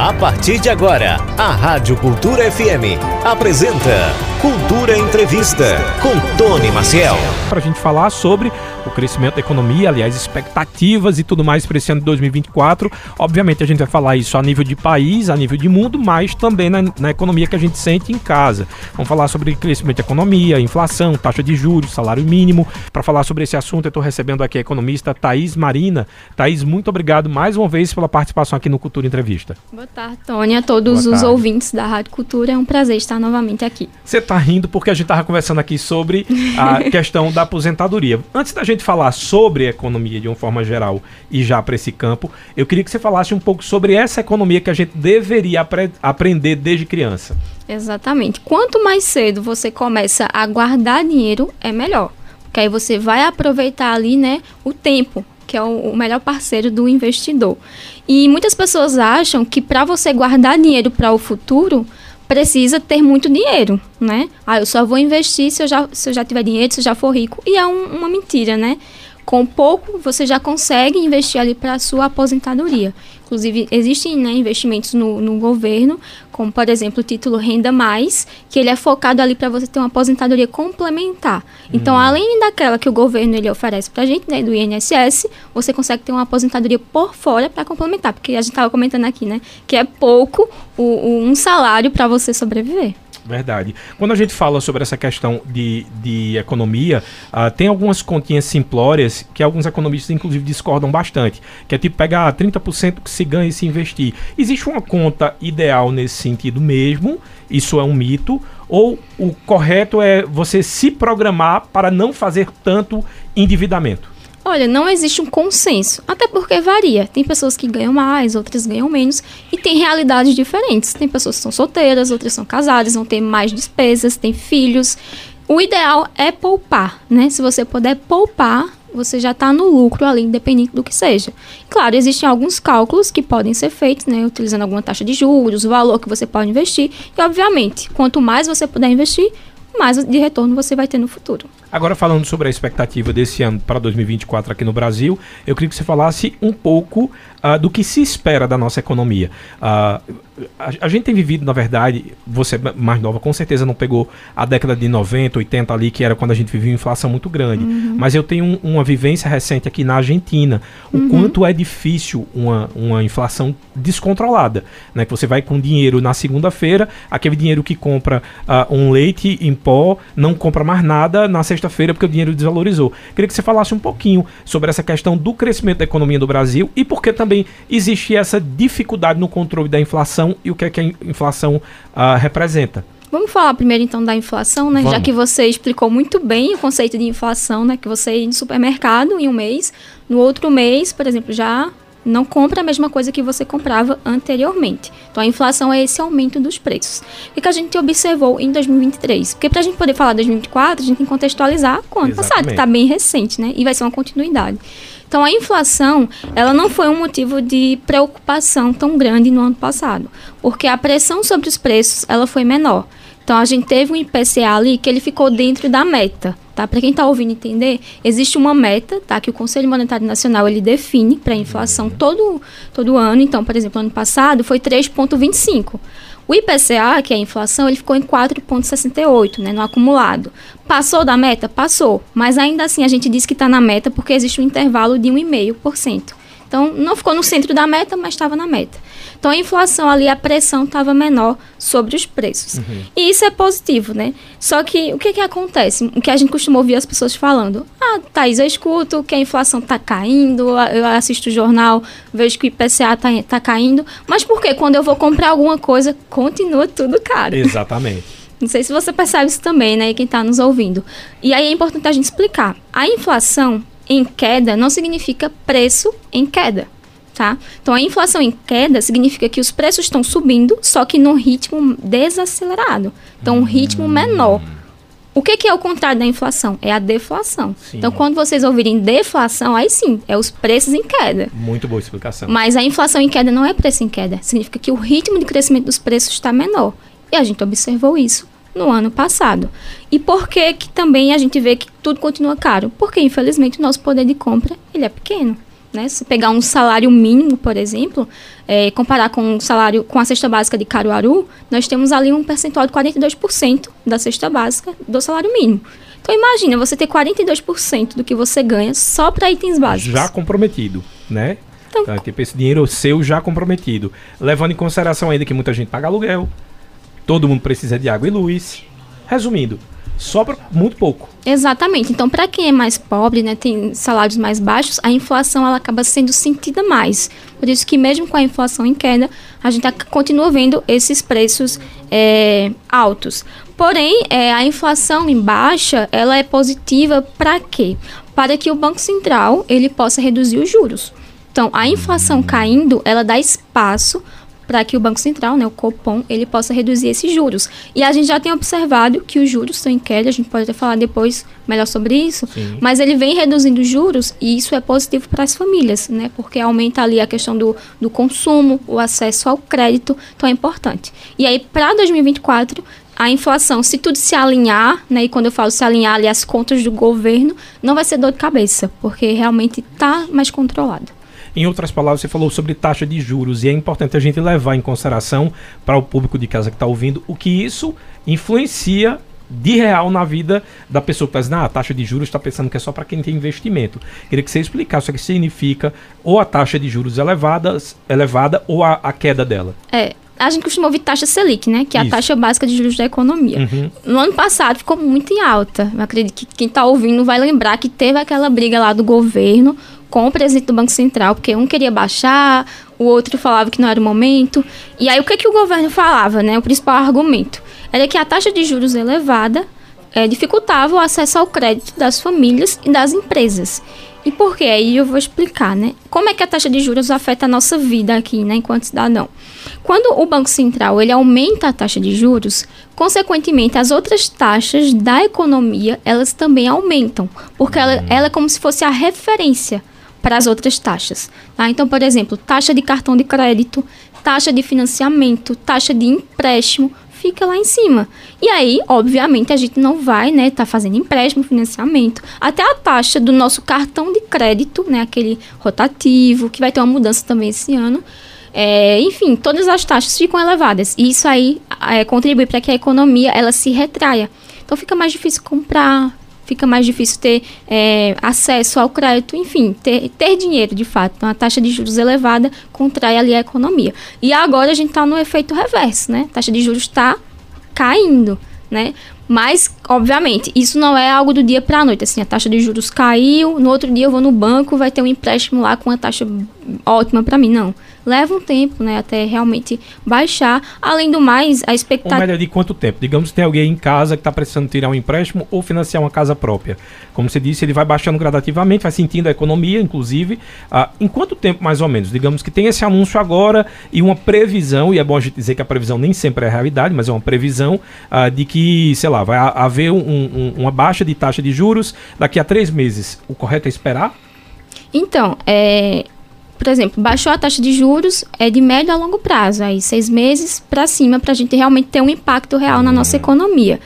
A partir de agora, a Rádio Cultura FM apresenta Cultura Entrevista com Tony Maciel. Para a gente falar sobre o crescimento da economia, aliás, expectativas e tudo mais para esse ano de 2024. Obviamente, a gente vai falar isso a nível de país, a nível de mundo, mas também na, na economia que a gente sente em casa. Vamos falar sobre crescimento da economia, inflação, taxa de juros, salário mínimo. Para falar sobre esse assunto, eu estou recebendo aqui a economista Thaís Marina. Thaís, muito obrigado mais uma vez pela participação aqui no Cultura Entrevista. Boa tarde, Tony, a todos os ouvintes da Rádio Cultura. É um prazer estar novamente aqui. Você tá rindo porque a gente tava conversando aqui sobre a questão da aposentadoria. Antes da gente falar sobre a economia de uma forma geral e já para esse campo, eu queria que você falasse um pouco sobre essa economia que a gente deveria apre aprender desde criança. Exatamente. Quanto mais cedo você começa a guardar dinheiro, é melhor. Porque aí você vai aproveitar ali, né, o tempo que é o, melhor parceiro do investidor. E muitas pessoas acham que para você guardar dinheiro para o futuro, precisa ter muito dinheiro, né? Ah, eu só vou investir se eu já, se eu já tiver dinheiro, se eu já for rico. E é um, uma mentira, né? Com pouco, você já consegue investir ali para a sua aposentadoria. Inclusive, existem né, investimentos no, no governo, como, por exemplo, o título Renda Mais, que ele é focado ali para você ter uma aposentadoria complementar. Então, hum. além daquela que o governo ele oferece para a gente, né, do INSS, você consegue ter uma aposentadoria por fora para complementar. Porque a gente estava comentando aqui, né, que é pouco o, o um salário para você sobreviver. Verdade. Quando a gente fala sobre essa questão de, de economia, uh, tem algumas continhas simplórias que alguns economistas, inclusive, discordam bastante. Que é tipo pegar 30% que se ganha e se investir. Existe uma conta ideal nesse sentido mesmo? Isso é um mito? Ou o correto é você se programar para não fazer tanto endividamento? Olha, não existe um consenso, até porque varia. Tem pessoas que ganham mais, outras ganham menos, e tem realidades diferentes. Tem pessoas que são solteiras, outras são casadas, vão ter mais despesas, tem filhos. O ideal é poupar, né? Se você puder poupar, você já está no lucro ali, independente do que seja. Claro, existem alguns cálculos que podem ser feitos, né? Utilizando alguma taxa de juros, o valor que você pode investir. E, obviamente, quanto mais você puder investir, mais de retorno você vai ter no futuro. Agora, falando sobre a expectativa desse ano para 2024 aqui no Brasil, eu queria que você falasse um pouco uh, do que se espera da nossa economia. Uh, a, a, gente tem vivido, na verdade, você mais nova, com certeza não pegou a década de 90, 80 ali, que era quando a gente vivia uma inflação muito grande. Uhum. Mas eu tenho um, uma vivência recente aqui na Argentina, o uhum. quanto é difícil uma, uma inflação descontrolada. Né? Que você vai com dinheiro na segunda-feira, aquele dinheiro que compra uh, um leite em pó, não compra mais nada na sexta sexta-feira porque o dinheiro desvalorizou. Queria que você falasse um pouquinho sobre essa questão do crescimento da economia do Brasil e porque também existe essa dificuldade no controle da inflação e o que é que a inflação uh, representa. Vamos falar primeiro então da inflação, né? Vamos. Já que você explicou muito bem o conceito de inflação, né? Que você ir no supermercado em um mês, no outro mês, por exemplo, já não compra a mesma coisa que você comprava anteriormente. Então a inflação é esse aumento dos preços. O que a gente observou em 2023? Porque para a gente poder falar de 2024, a gente tem que contextualizar com o ano passado, que está bem recente, né? E vai ser uma continuidade. Então a inflação, ela não foi um motivo de preocupação tão grande no ano passado, porque a pressão sobre os preços, ela foi menor. Então a gente teve um IPCA ali que ele ficou dentro da meta. Tá? Para quem está ouvindo entender, existe uma meta tá? que o Conselho Monetário Nacional ele define para a inflação todo, todo ano. Então, por exemplo, ano passado foi 3,25. O IPCA, que é a inflação, ele ficou em 4,68, né, no acumulado. Passou da meta? Passou. Mas ainda assim a gente diz que está na meta porque existe um intervalo de 1,5%. Então, não ficou no centro da meta, mas estava na meta. Então, a inflação ali, a pressão estava menor sobre os preços. Uhum. E isso é positivo, né? Só que o que, que acontece? O que a gente costuma ouvir as pessoas falando. Ah, Thaís, eu escuto que a inflação está caindo, eu assisto o jornal, vejo que o IPCA está tá caindo. Mas por que quando eu vou comprar alguma coisa, continua tudo caro? Exatamente. Não sei se você percebe isso também, né? Quem está nos ouvindo. E aí é importante a gente explicar. A inflação, em queda não significa preço em queda. Tá? Então, a inflação em queda significa que os preços estão subindo, só que num ritmo desacelerado. Então, um ritmo menor. O que, que, é o contrário da inflação? É a deflação. Sim. Então, quando vocês ouvirem deflação, aí sim, é os preços em queda. Muito boa explicação. Mas a inflação em queda não é preço em queda. Significa que o ritmo de crescimento dos preços está menor. E a gente observou isso no ano passado. E por que que também a gente vê que tudo continua caro? Porque infelizmente o nosso poder de compra ele é pequeno. né? Se pegar um salário mínimo, por exemplo, é, comparar com um salário com a cesta básica de Caruaru, nós temos ali um percentual de 42% da cesta básica do salário mínimo. Então imagina você ter 42% do que você ganha só para itens básicos. Já comprometido, né? Então, então, tipo, esse dinheiro seu já comprometido. Levando em consideração ainda que muita gente paga aluguel, todo mundo precisa de água e luz. Resumindo, sobra muito pouco. Exatamente. Então, para quem é mais pobre, né, tem salários mais baixos, a inflação ela acaba sendo sentida mais. Por isso que mesmo com a inflação em queda, a gente continua vendo esses preços é, altos. Porém, é, a inflação em baixa, ela é positiva para quê? Para que o Banco Central ele possa reduzir os juros. Então, a inflação caindo, ela dá espaço para que o Banco Central, né, o Copom, ele possa reduzir esses juros. E a gente já tem observado que os juros estão em queda, a gente pode até falar depois melhor sobre isso, Sim. mas ele vem reduzindo os juros e isso é positivo para as famílias, né, porque aumenta ali a questão do, do consumo, o acesso ao crédito, então é importante. E aí, para 2024, a inflação, se tudo se alinhar, né, e quando eu falo se alinhar ali as contas do governo, não vai ser dor de cabeça, porque realmente está mais controlado. Em outras palavras, você falou sobre taxa de juros e é importante a gente levar em consideração para o público de casa que está ouvindo o que isso influencia de real na vida da pessoa que está ah, a taxa de juros está pensando que é só para quem tem investimento. Queria que você explicasse o que significa ou a taxa de juros elevada, elevada ou a, a queda dela. É, a gente costuma ouvir taxa Selic, né? Que é a Isso. taxa básica de juros da economia. Uhum. No ano passado ficou muito em alta. Eu acredito que quem está ouvindo vai lembrar que teve aquela briga lá do governo com o presidente do Banco Central, porque um queria baixar, o outro falava que não era o momento. E aí o que, que o governo falava, né? O principal argumento era que a taxa de juros elevada é, dificultava o acesso ao crédito das famílias e das empresas. E por quê? Aí eu vou explicar, né? Como é que a taxa de juros afeta a nossa vida aqui, né, enquanto cidadão? Quando o Banco Central ele aumenta a taxa de juros, consequentemente as outras taxas da economia elas também aumentam, porque ela, ela é como se fosse a referência para as outras taxas. Tá? Então, por exemplo, taxa de cartão de crédito, taxa de financiamento, taxa de empréstimo, fica lá em cima. E aí, obviamente, a gente não vai, né, tá fazendo empréstimo, financiamento, até a taxa do nosso cartão de crédito, né, aquele rotativo, que vai ter uma mudança também esse ano. É, enfim, todas as taxas ficam elevadas. E isso aí é, contribui para que a economia ela se retraia. Então fica mais difícil comprar, fica mais difícil ter é, acesso ao crédito, enfim, ter, ter dinheiro de fato. Então, a taxa de juros elevada contrai ali a economia. E agora a gente está no efeito reverso, né? A taxa de juros está caindo, né? Mas, obviamente, isso não é algo do dia para a noite. Assim, a taxa de juros caiu, no outro dia eu vou no banco, vai ter um empréstimo lá com uma taxa ótima para mim. Não leva um tempo, né, até realmente baixar. Além do mais, a expectativa. Ou melhor, de quanto tempo? Digamos que tem alguém em casa que está precisando tirar um empréstimo ou financiar uma casa própria. Como você disse, ele vai baixando gradativamente, vai sentindo a economia, inclusive. Ah, em quanto tempo, mais ou menos? Digamos que tem esse anúncio agora e uma previsão, e é bom a gente dizer que a previsão nem sempre é a realidade, mas é uma previsão ah, de que, sei lá, vai haver um, um, uma baixa de taxa de juros daqui a três meses. O correto é esperar? Então, é, por exemplo, baixou a taxa de juros, é de médio a longo prazo, aí seis meses para cima, para a gente realmente ter um impacto real na nossa economia.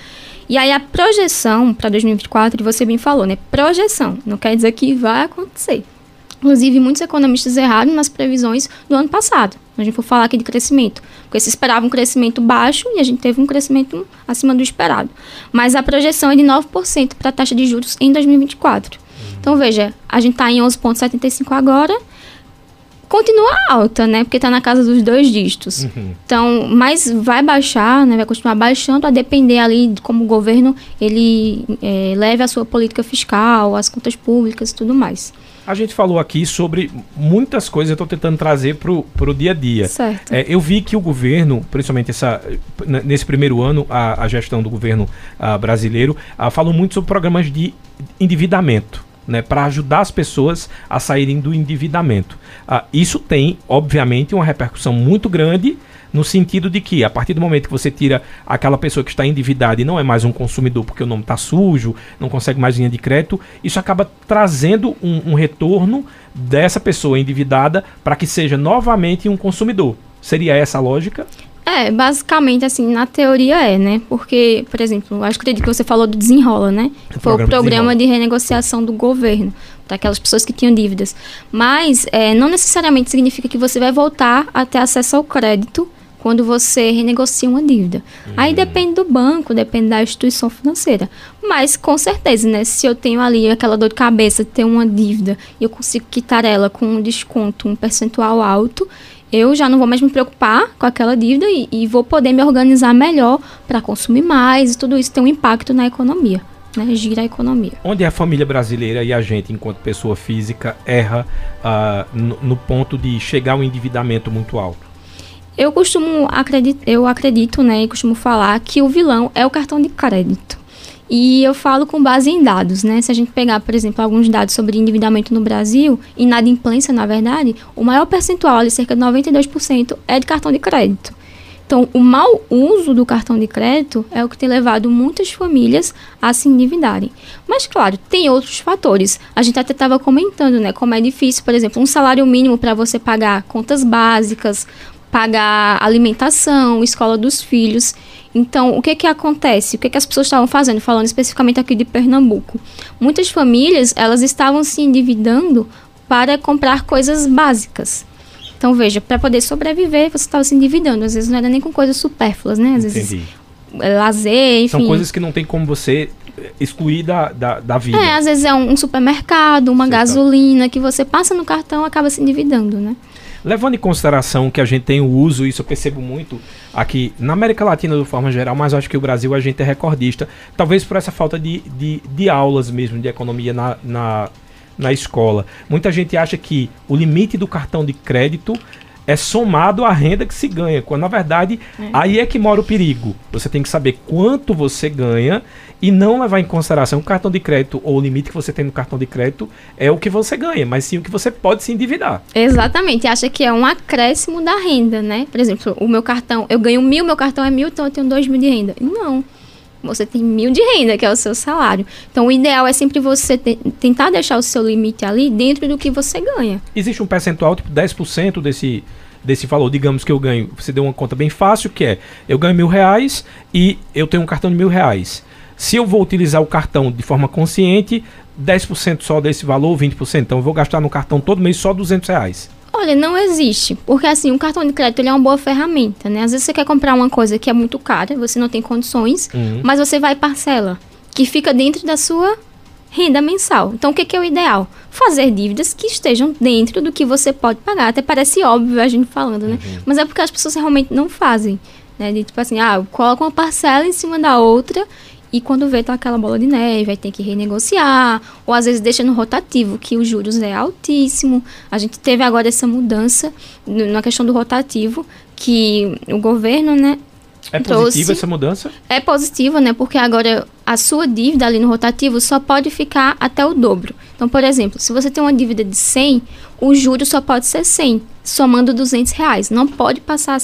E aí a projeção para 2024, você bem falou, né? Projeção, não quer dizer que vai acontecer. Inclusive, muitos economistas erraram nas previsões do ano passado. A gente for falar aqui de crescimento. Porque se esperava um crescimento baixo e a gente teve um crescimento acima do esperado. Mas a projeção é de 9% para a taxa de juros em 2024. Então, veja, a gente está em 11,75 agora continua alta, né? Porque está na casa dos dois dígitos. Uhum. Então, mas vai baixar, né? Vai continuar baixando a depender ali de como o governo ele é, leve a sua política fiscal, as contas públicas e tudo mais. A gente falou aqui sobre muitas coisas, eu estou tentando trazer para o dia a dia. Certo. É, eu vi que o governo, principalmente essa, nesse primeiro ano, a, a gestão do governo a, brasileiro, a, falou muito sobre programas de endividamento né, para ajudar as pessoas a saírem do endividamento. Ah, isso tem, obviamente, uma repercussão muito grande no sentido de que, a partir do momento que você tira aquela pessoa que está endividada e não é mais um consumidor porque o nome está sujo, não consegue mais linha de crédito, isso acaba trazendo um, um retorno dessa pessoa endividada para que seja novamente um consumidor. Seria essa a lógica? É, basicamente, assim, na teoria é, né? Porque, por exemplo, acho que que você falou do Desenrola, né? O Foi o programa de renegociação do governo. para aquelas pessoas que tinham dívidas. Mas é, não necessariamente significa que você vai voltar a ter acesso ao crédito quando você renegocia uma dívida. Uhum. Aí depende do banco, depende da instituição financeira. Mas com certeza, né? Se eu tenho ali aquela dor de cabeça de ter uma dívida e eu consigo quitar ela com um desconto, um percentual alto, eu já não vou mais me preocupar com aquela dívida e, e vou poder me organizar melhor para consumir mais e tudo isso tem um impacto na economia. Né, gira a economia. Onde a família brasileira e a gente, enquanto pessoa física, erra uh, no, no ponto de chegar ao endividamento muito alto? Eu costumo acredito, eu acredito, né, e costumo falar que o vilão é o cartão de crédito. E eu falo com base em dados, né? Se a gente pegar, por exemplo, alguns dados sobre endividamento no Brasil, inadimplência, na verdade, o maior percentual, ali, cerca de 92%, é de cartão de crédito. Então, o mau uso do cartão de crédito é o que tem levado muitas famílias a se endividarem. Mas, claro, tem outros fatores. A gente até estava comentando, né? Como é difícil, por exemplo, um salário mínimo para você pagar contas básicas, pagar alimentação, escola dos filhos. Então, o que que acontece? O que que as pessoas estavam fazendo? Falando especificamente aqui de Pernambuco. Muitas famílias, elas estavam se endividando para comprar coisas básicas. Então, veja, para poder sobreviver, você estava se endividando. Às vezes não era nem com coisas supérfluas, né? Às Entendi. vezes é, lazer, enfim. São coisas que não tem como você excluir da, da, da vida. É, às vezes é um, um supermercado, uma gasolina, que você passa no cartão acaba se endividando, né? Levando em consideração que a gente tem o uso, isso eu percebo muito aqui na América Latina de forma geral, mas acho que o Brasil a gente é recordista, talvez por essa falta de, de, de aulas mesmo de economia na, na, na escola. Muita gente acha que o limite do cartão de crédito é somado à renda que se ganha, quando na verdade é. aí é que mora o perigo. Você tem que saber quanto você ganha e não levar em consideração o cartão de crédito ou o limite que você tem no cartão de crédito é o que você ganha, mas sim o que você pode se endividar. Exatamente, acha que é um acréscimo da renda, né? Por exemplo, o meu cartão, eu ganho mil, meu cartão é mil, então eu tenho dois mil de renda. Não você tem mil de renda, que é o seu salário. Então, o ideal é sempre você te tentar deixar o seu limite ali dentro do que você ganha. Existe um percentual, tipo 10% desse, desse valor. Digamos que eu ganho, você deu uma conta bem fácil, que é, eu ganho mil reais e eu tenho um cartão de mil reais. Se eu vou utilizar o cartão de forma consciente, 10% só desse valor, 20%. Então, eu vou gastar no cartão todo mês só 200 reais. Olha, não existe. Porque assim, o cartão de crédito é uma boa ferramenta, né? Às vezes você quer comprar uma coisa que é muito cara, você não tem condições, uhum. mas você vai parcela, que fica dentro da sua renda mensal. Então, o que, que, é o ideal? Fazer dívidas que estejam dentro do que você pode pagar. Até parece óbvio a gente falando, né? Uhum. Mas é porque as pessoas realmente não fazem. Né? De, tipo assim, ah, coloca uma parcela em cima da outra e quando vê, tá aquela bola de neve, vai ter que renegociar, ou às vezes deixa no rotativo, que os juros é altíssimo. A gente teve agora essa mudança na questão do rotativo, que o governo, né, é positiva essa mudança? É positiva, né? Porque agora a sua dívida ali no rotativo só pode ficar até o dobro. Então, por exemplo, se você tem uma dívida de 100, o juro só pode ser 100, somando 200 reais. Não pode passar,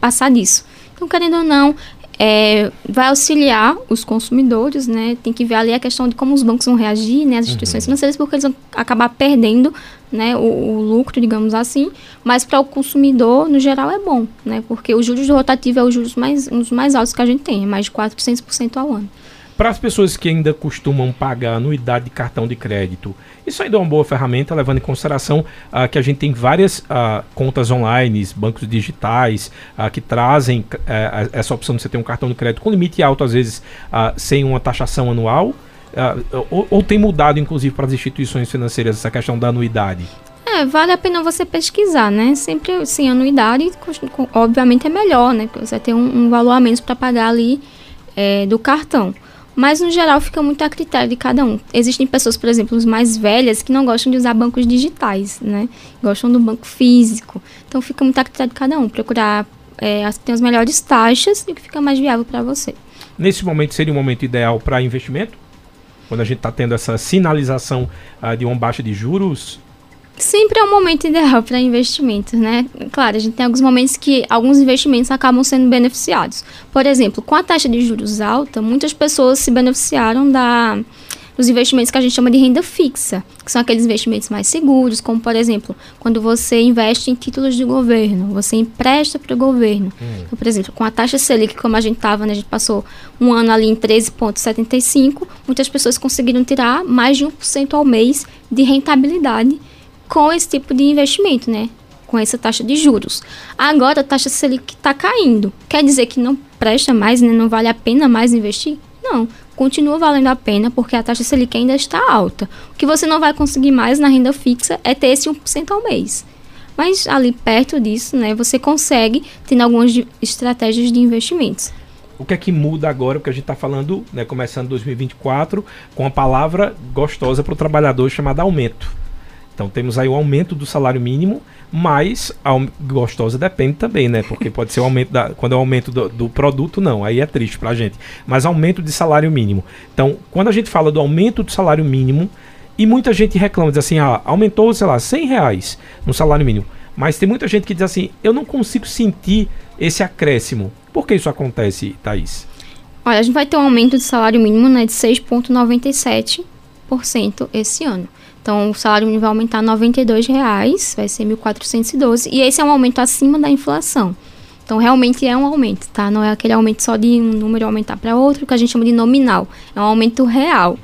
passar disso. Então, querendo ou não, é, vai auxiliar os consumidores, né? Tem que ver ali a questão de como os bancos vão reagir, né? As instituições uhum. financeiras, porque eles vão acabar perdendo, né? O, o lucro, digamos assim. Mas para o consumidor, no geral, é bom, né? Porque os juros rotativos é os juros mais, um mais altos que a gente tem, é mais de 400% ao ano. Para as pessoas que ainda costumam pagar anuidade de cartão de crédito, isso ainda é uma boa ferramenta, levando em consideração uh, que a gente tem várias uh, contas online, bancos digitais, uh, que trazem essa opção de você ter um cartão de crédito com limite alto, às vezes sem uma taxação anual. Ou, ou, tem mudado, inclusive, para as instituições financeiras essa questão da anuidade? É, vale a pena você pesquisar, né? Sempre sem anuidade, obviamente é melhor, né? Porque você tem um, um valor a menos para pagar ali é, do cartão. Mas no geral fica muito a critério de cada um. Existem pessoas, por exemplo, os mais velhas, que não gostam de usar bancos digitais, né? Gostam do banco físico. Então fica muito a critério de cada um. Procurar é, as que tem as melhores taxas e que fica mais viável para você. Nesse momento seria um momento ideal para investimento? Quando a gente está tendo essa sinalização uh, de uma baixa de juros, sempre é um momento ideal para investimentos, né? Claro, a gente tem alguns momentos que alguns investimentos acabam sendo beneficiados. Por exemplo, com a taxa de juros alta, muitas pessoas se beneficiaram da, os investimentos que a gente chama de renda fixa, que são aqueles investimentos mais seguros, como por exemplo, quando você investe em títulos de governo, você empresta para o governo. Hum. Então, por exemplo, com a taxa Selic, como a gente estava, né, a gente passou um ano ali em 13,75, muitas pessoas conseguiram tirar mais de 1% ao mês de rentabilidade com esse tipo de investimento, né? Com essa taxa de juros. Agora a taxa Selic está caindo. Quer dizer que não presta mais, né? Não vale a pena mais investir? Não continua valendo a pena porque a taxa Selic ainda está alta. O que você não vai conseguir mais na renda fixa é ter esse 1% ao mês. Mas ali perto disso, né, você consegue tendo algumas estratégias de investimentos. O que é que muda agora? Porque a gente está falando, né, começando 2024, com a palavra gostosa para o trabalhador chamada aumento. Então temos aí o aumento do salário mínimo, mas a gostosa depende também, né? Porque pode ser o aumento da. Quando é o aumento do, do produto, não, aí é triste pra gente. Mas aumento de salário mínimo. Então, quando a gente fala do aumento do salário mínimo, e muita gente reclama, diz assim, ah, aumentou, sei lá, 100 reais no salário mínimo. Mas tem muita gente que diz assim, eu não consigo sentir esse acréscimo. Por que isso acontece, Thaís? Olha, a gente vai ter um aumento de salário mínimo né, de 6,97% esse ano. Então, o salário mínimo vai aumentar R$ reais, vai ser 1.412, e esse é um aumento acima da inflação. Então, realmente é um aumento, tá? Não é aquele aumento só de um número aumentar para outro, que a gente chama de nominal. É um aumento real.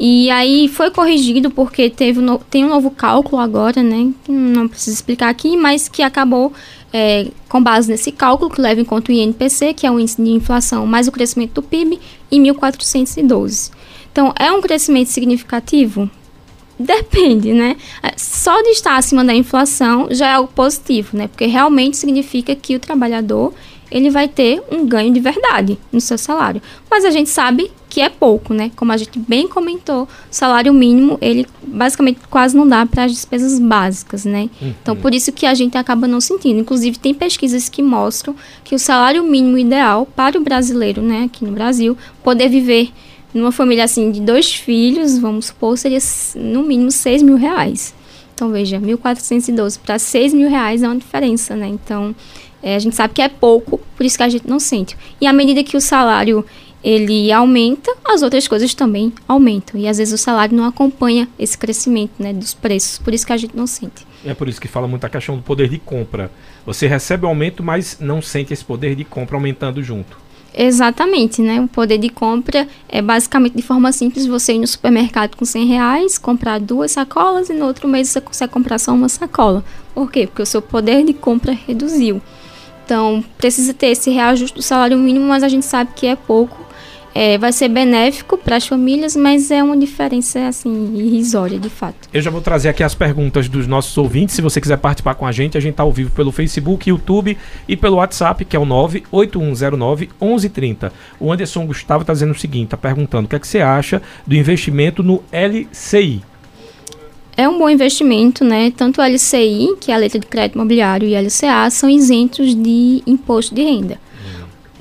E aí foi corrigido porque teve no, tem um novo cálculo agora, né? Não preciso explicar aqui, mas que acabou é, com base nesse cálculo, que leva em conta o INPC, que é o índice de inflação, mais o crescimento do PIB, em 1.412. Então, é um crescimento significativo? Depende, né? É, só de estar acima da inflação já é algo positivo, né? Porque realmente significa que o trabalhador ele vai ter um ganho de verdade no seu salário. Mas a gente sabe que é pouco, né? Como a gente bem comentou, o salário mínimo, ele basicamente quase não dá para as despesas básicas, né? Uhum. Então, por isso que a gente acaba não sentindo. Inclusive, tem pesquisas que mostram que o salário mínimo ideal para o brasileiro, né, aqui no Brasil, poder viver numa família assim de dois filhos, vamos supor, seria no mínimo 6 mil reais. Então veja, 1.412 para 6 mil reais é uma diferença, né? Então é, a gente sabe que é pouco, por isso que a gente não sente. E à medida que o salário ele aumenta, as outras coisas também aumentam. E às vezes o salário não acompanha esse crescimento né, dos preços, por isso que a gente não sente. É por isso que fala muito a questão do poder de compra. Você recebe aumento, mas não sente esse poder de compra aumentando junto. Exatamente, né? O poder de compra é basicamente de forma simples você ir no supermercado com 100 reais, comprar duas sacolas e no outro mês você consegue comprar só uma sacola. Por quê? Porque o seu poder de compra reduziu. Então, precisa ter esse reajuste do salário mínimo, mas a gente sabe que é pouco é, vai ser benéfico para as famílias, mas é uma diferença assim irrisória, de fato. Eu já vou trazer aqui as perguntas dos nossos ouvintes. Se você quiser participar com a gente, a gente está ao vivo pelo Facebook, YouTube e pelo WhatsApp, que é o 98109 1130. O Anderson Gustavo está dizendo o seguinte, está perguntando o que, é que você acha do investimento no LCI. É um bom investimento, né? Tanto o LCI, que é a letra de crédito imobiliário, e o LCA são isentos de imposto de renda.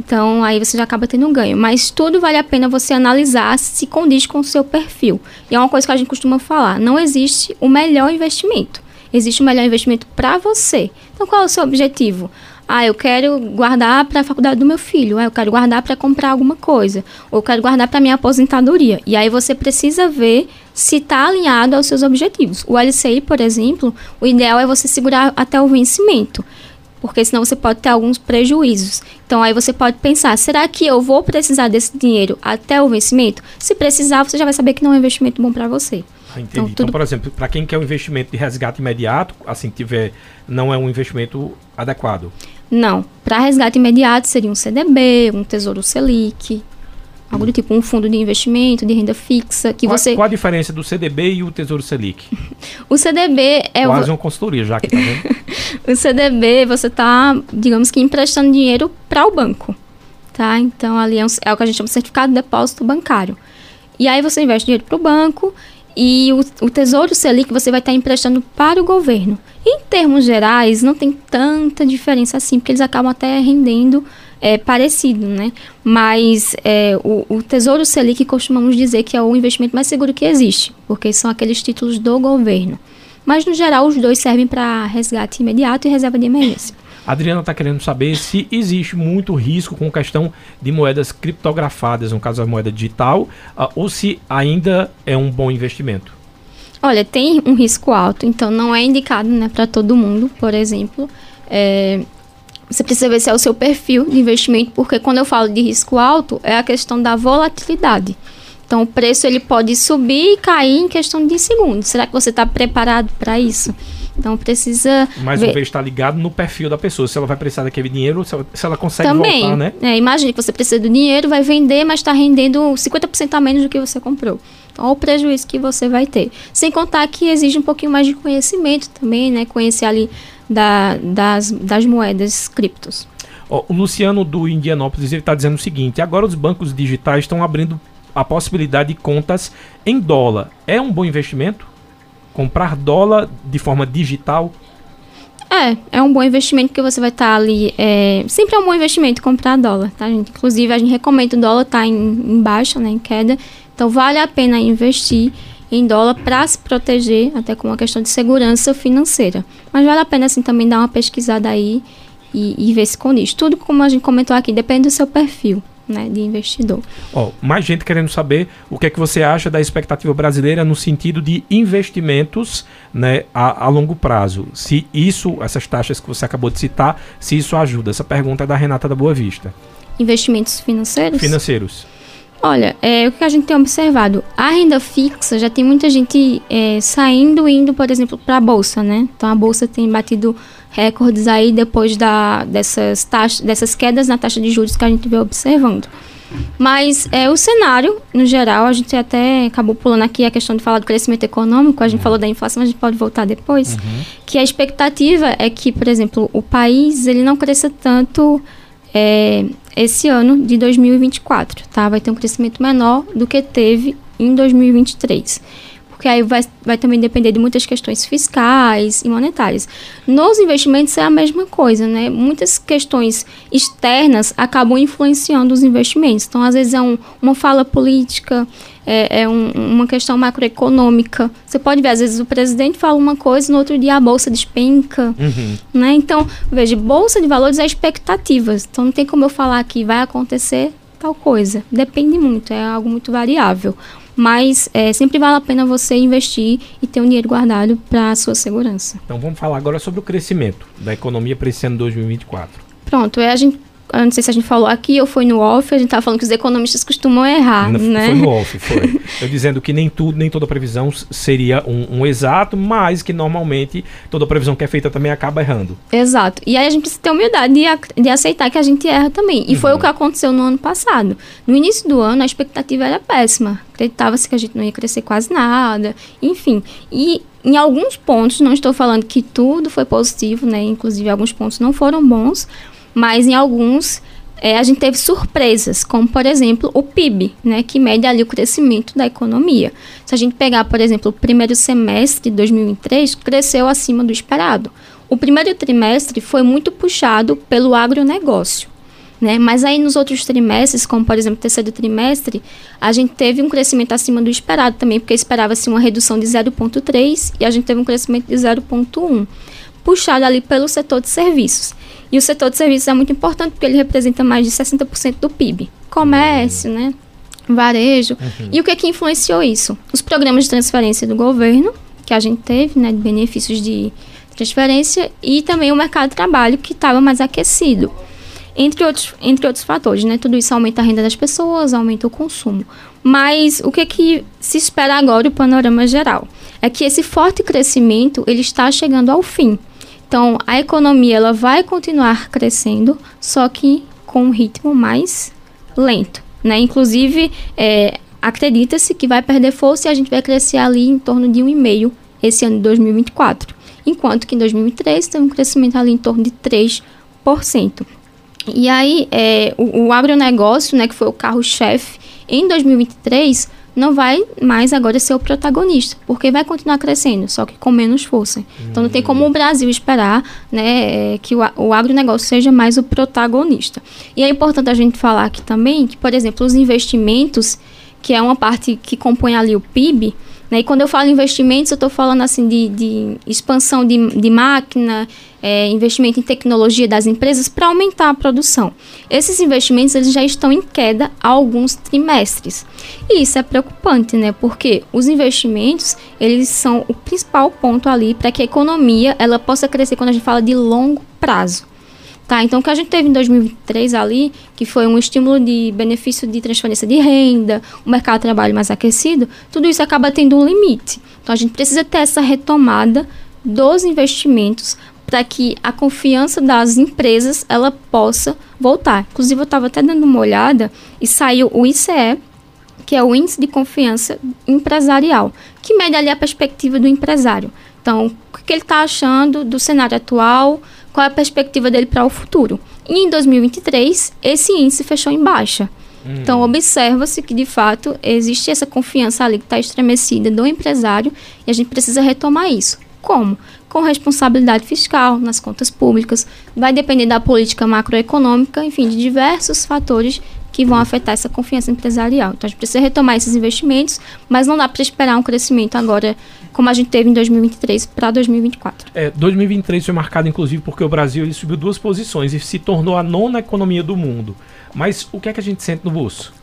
Então, aí você já acaba tendo um ganho. Mas tudo vale a pena você analisar se condiz com o seu perfil. E é uma coisa que a gente costuma falar: não existe o melhor investimento. Existe o melhor investimento para você. Então, qual é o seu objetivo? Ah, eu quero guardar para a faculdade do meu filho. Ah, eu quero guardar para comprar alguma coisa. Ou eu quero guardar para minha aposentadoria. E aí você precisa ver se está alinhado aos seus objetivos. O LCI, por exemplo, o ideal é você segurar até o vencimento porque senão você pode ter alguns prejuízos. Então aí você pode pensar, será que eu vou precisar desse dinheiro até o vencimento? Se precisar, você já vai saber que não é um investimento bom para você. Ah, entendi. Então, então, por exemplo, para quem quer um investimento de resgate imediato, assim tiver, não é um investimento adequado. Não, para resgate imediato seria um CDB, um Tesouro Selic, Algo do tipo um fundo de investimento, de renda fixa, que qual, você... Qual a diferença do CDB e o Tesouro Selic? o CDB é... Quase o... uma consultoria já que tá vendo. o CDB, você está, digamos que, emprestando dinheiro para o banco, tá? Então, ali é, um, é o que a gente chama de certificado de depósito bancário. E aí você investe dinheiro para o banco e o, o Tesouro Selic você vai estar tá emprestando para o governo. Em termos gerais, não tem tanta diferença assim, porque eles acabam até rendendo é, parecido, né? Mas é, o, o, Tesouro Selic costumamos dizer que é o investimento mais seguro que existe, porque são aqueles títulos do governo. Mas, no geral, os dois servem para resgate imediato e reserva de emergência. A Adriana está querendo saber se existe muito risco com questão de moedas criptografadas, no caso a moeda digital, uh, ou se ainda é um bom investimento. Olha, tem um risco alto, então não é indicado né, para todo mundo, por exemplo. É, você precisa ver se é o seu perfil de investimento, porque quando eu falo de risco alto, é a questão da volatilidade. Então, o preço ele pode subir e cair em questão de segundos. Será que você está preparado para isso? Então, precisa. Mais ver... uma vez está ligado no perfil da pessoa. Se ela vai precisar daquele dinheiro, se ela, se ela consegue Também, voltar, né? É, imagine que você precisa do dinheiro, vai vender, mas está rendendo 50% a menos do que você comprou. Então, olha o prejuízo que você vai ter. Sem contar que exige um pouquinho mais de conhecimento também, né? Conhecer ali da, das, das moedas criptos. Oh, o Luciano do Indianópolis está dizendo o seguinte: agora os bancos digitais estão abrindo a possibilidade de contas em dólar. É um bom investimento? Comprar dólar de forma digital? É, é um bom investimento que você vai estar tá ali. É, sempre é um bom investimento comprar dólar, tá, gente? Inclusive, a gente recomenda o dólar estar tá em, em baixa, né, em queda. Então, vale a pena investir em dólar para se proteger, até com uma questão de segurança financeira. Mas vale a pena, assim, também dar uma pesquisada aí e, e ver se condiz. Tudo, como a gente comentou aqui, depende do seu perfil né, de investidor. Oh, mais gente querendo saber o que é que você acha da expectativa brasileira no sentido de investimentos né, a, a, longo prazo. Se isso, essas taxas que você acabou de citar, se isso ajuda. Essa pergunta é da Renata da Boa Vista. Investimentos financeiros? Financeiros. Olha, é, o que a gente tem observado, a renda fixa já tem muita gente é, saindo e indo, por exemplo, para a bolsa, né? Então a bolsa tem batido recordes aí depois da, dessas, taxas, dessas quedas na taxa de juros que a gente vem observando. Mas é, o cenário, no geral, a gente até acabou pulando aqui a questão de falar do crescimento econômico, a gente falou da inflação, a gente pode voltar depois, uhum. que a expectativa é que, por exemplo, o país ele não cresça tanto é, esse ano de 2024, tá? Vai ter um crescimento menor do que teve em 2023 porque aí vai, vai também depender de muitas questões fiscais e monetárias. Nos investimentos é a mesma coisa, né? Muitas questões externas acabam influenciando os investimentos. Então, às vezes é um, uma fala política, é, é um, uma questão macroeconômica. Você pode ver, às vezes o presidente fala uma coisa, no outro dia a bolsa despenca, uhum. né? Então, veja, bolsa de valores é expectativas. Então, não tem como eu falar que vai acontecer tal coisa. Depende muito, é algo muito variável mas é, sempre vale a pena você investir e ter um dinheiro guardado para a sua segurança. Então vamos falar agora sobre o crescimento da economia para esse ano 2024. Pronto, é, a gente não sei se a gente falou aqui ou foi no off, a gente estava falando que os economistas costumam errar, né? Foi no off, foi. Eu dizendo que nem tudo, nem toda previsão seria um, um, exato, mas que normalmente toda previsão que é feita também acaba errando. Exato. E aí a gente precisa ter humildade de, de aceitar que a gente erra também. E uhum. foi o que aconteceu no ano passado. No início do ano, a expectativa era péssima. Acreditava-se que a gente não ia crescer quase nada, enfim. E em alguns pontos, não estou falando que tudo foi positivo, né? Inclusive, alguns pontos não foram bons, mas em alguns é, a gente teve surpresas, como por exemplo o PIB, né, que mede ali o crescimento da economia. Se a gente pegar, por exemplo, o primeiro semestre de 2003, cresceu acima do esperado. O primeiro trimestre foi muito puxado pelo agronegócio. Né? Mas aí nos outros trimestres, como por exemplo o terceiro trimestre, a gente teve um crescimento acima do esperado também, porque esperava-se uma redução de 0,3 e a gente teve um crescimento de 0,1, puxado ali pelo setor de serviços. E o setor de serviços é muito importante porque ele representa mais de 60% do PIB. Comércio, né? Varejo. Uhum. E o que é que influenciou isso? Os programas de transferência do governo, que a gente teve, né, de benefícios de transferência, e também o mercado de trabalho, que estava mais aquecido. Entre outros, entre outros fatores, né? Tudo isso aumenta a renda das pessoas, aumenta o consumo. Mas o que é que se espera agora, o panorama geral? É que esse forte crescimento, ele está chegando ao fim. Então, a economia ela vai continuar crescendo, só que com um ritmo mais lento. Né? Inclusive, é, acredita-se que vai perder força e a gente vai crescer ali em torno de 1,5% esse ano de 2024. Enquanto que em 2003 tem um crescimento ali em torno de 3%. E aí, é, o, o agronegócio, né, que foi o carro-chefe em 2023, não vai mais agora ser o protagonista, porque vai continuar crescendo, só que com menos força. Então não tem como o Brasil esperar né, é, que o, o agronegócio seja mais o protagonista. E é importante a gente falar aqui também que, por exemplo, os investimentos, que é uma parte que compõe ali o PIB, Né? E quando eu falo investimentos, eu estou falando assim de, de expansão de, de máquina, é, investimento em tecnologia das empresas para aumentar a produção. Esses investimentos eles já estão em queda há alguns trimestres. E isso é preocupante, né? Porque os investimentos, eles são o principal ponto ali para que a economia ela possa crescer quando a gente fala de longo prazo. Tá, então o que a gente teve em 2003 ali, que foi um estímulo de benefício de transferência de renda, o mercado de trabalho mais aquecido, tudo isso acaba tendo um limite. Então a gente precisa ter essa retomada dos investimentos para que a confiança das empresas ela possa voltar. Inclusive eu estava até dando uma olhada e saiu o ICE, que é o índice de confiança empresarial, que mede ali a perspectiva do empresário. Então, o que ele está achando do cenário atual, qual é a perspectiva dele para o futuro. E em 2023, esse índice fechou em baixa. Hum. Então, observa-se que, de fato, existe essa confiança ali que está estremecida do empresário e a gente precisa retomar isso. Como? Com responsabilidade fiscal nas contas públicas, vai depender da política macroeconômica, enfim, de diversos fatores que vão afetar essa confiança empresarial. Então, a gente precisa retomar esses investimentos, mas não dá para esperar um crescimento agora como a gente teve em 2023 para 2024. É, 2023 foi marcado, inclusive, porque o Brasil ele subiu duas posições e se tornou a nona economia do mundo. Mas o que é que a gente sente no bolso?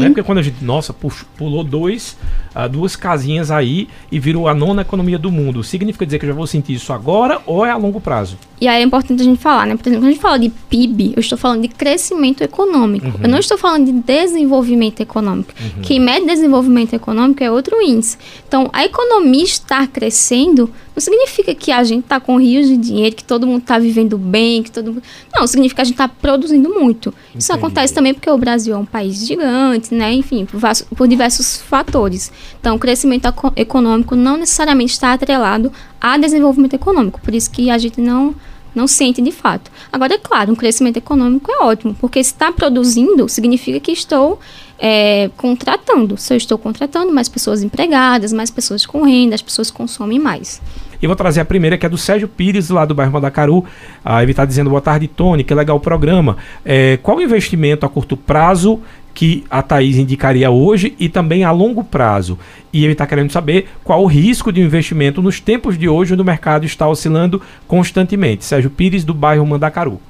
Não é porque quando a gente, nossa, pulou dois, uh, duas casinhas aí e virou a nona economia do mundo. Significa dizer que eu já vou sentir isso agora ou é a longo prazo? E aí é importante a gente falar, né? Por exemplo, quando a gente fala de PIB, eu estou falando de crescimento econômico. Uhum. Eu não estou falando de desenvolvimento econômico. Uhum. Quem mede desenvolvimento econômico é outro índice. Então, a economia estar crescendo não significa que a gente está com rios de dinheiro, que todo mundo está vivendo bem, que todo mundo... Não, significa que a gente está produzindo muito. Entendi. Isso acontece também porque o Brasil é um país gigante, né? Enfim, por, por diversos fatores. Então, o crescimento econômico não necessariamente está atrelado a desenvolvimento econômico. Por isso que a gente não não sente de fato. Agora, é claro, um crescimento econômico é ótimo, porque se está produzindo, significa que estou é, contratando. Se eu estou contratando mais pessoas empregadas, mais pessoas com renda, as pessoas consomem mais. E vou trazer a primeira, que é do Sérgio Pires, lá do bairro Mandacaru. Ah, ele está dizendo boa tarde, Tony, que legal o programa. É, qual o investimento a curto prazo que a Thaís indicaria hoje e também a longo prazo. E ele está querendo saber qual o risco de investimento nos tempos de hoje, onde o mercado está oscilando constantemente. Sérgio Pires, do bairro Mandacaru.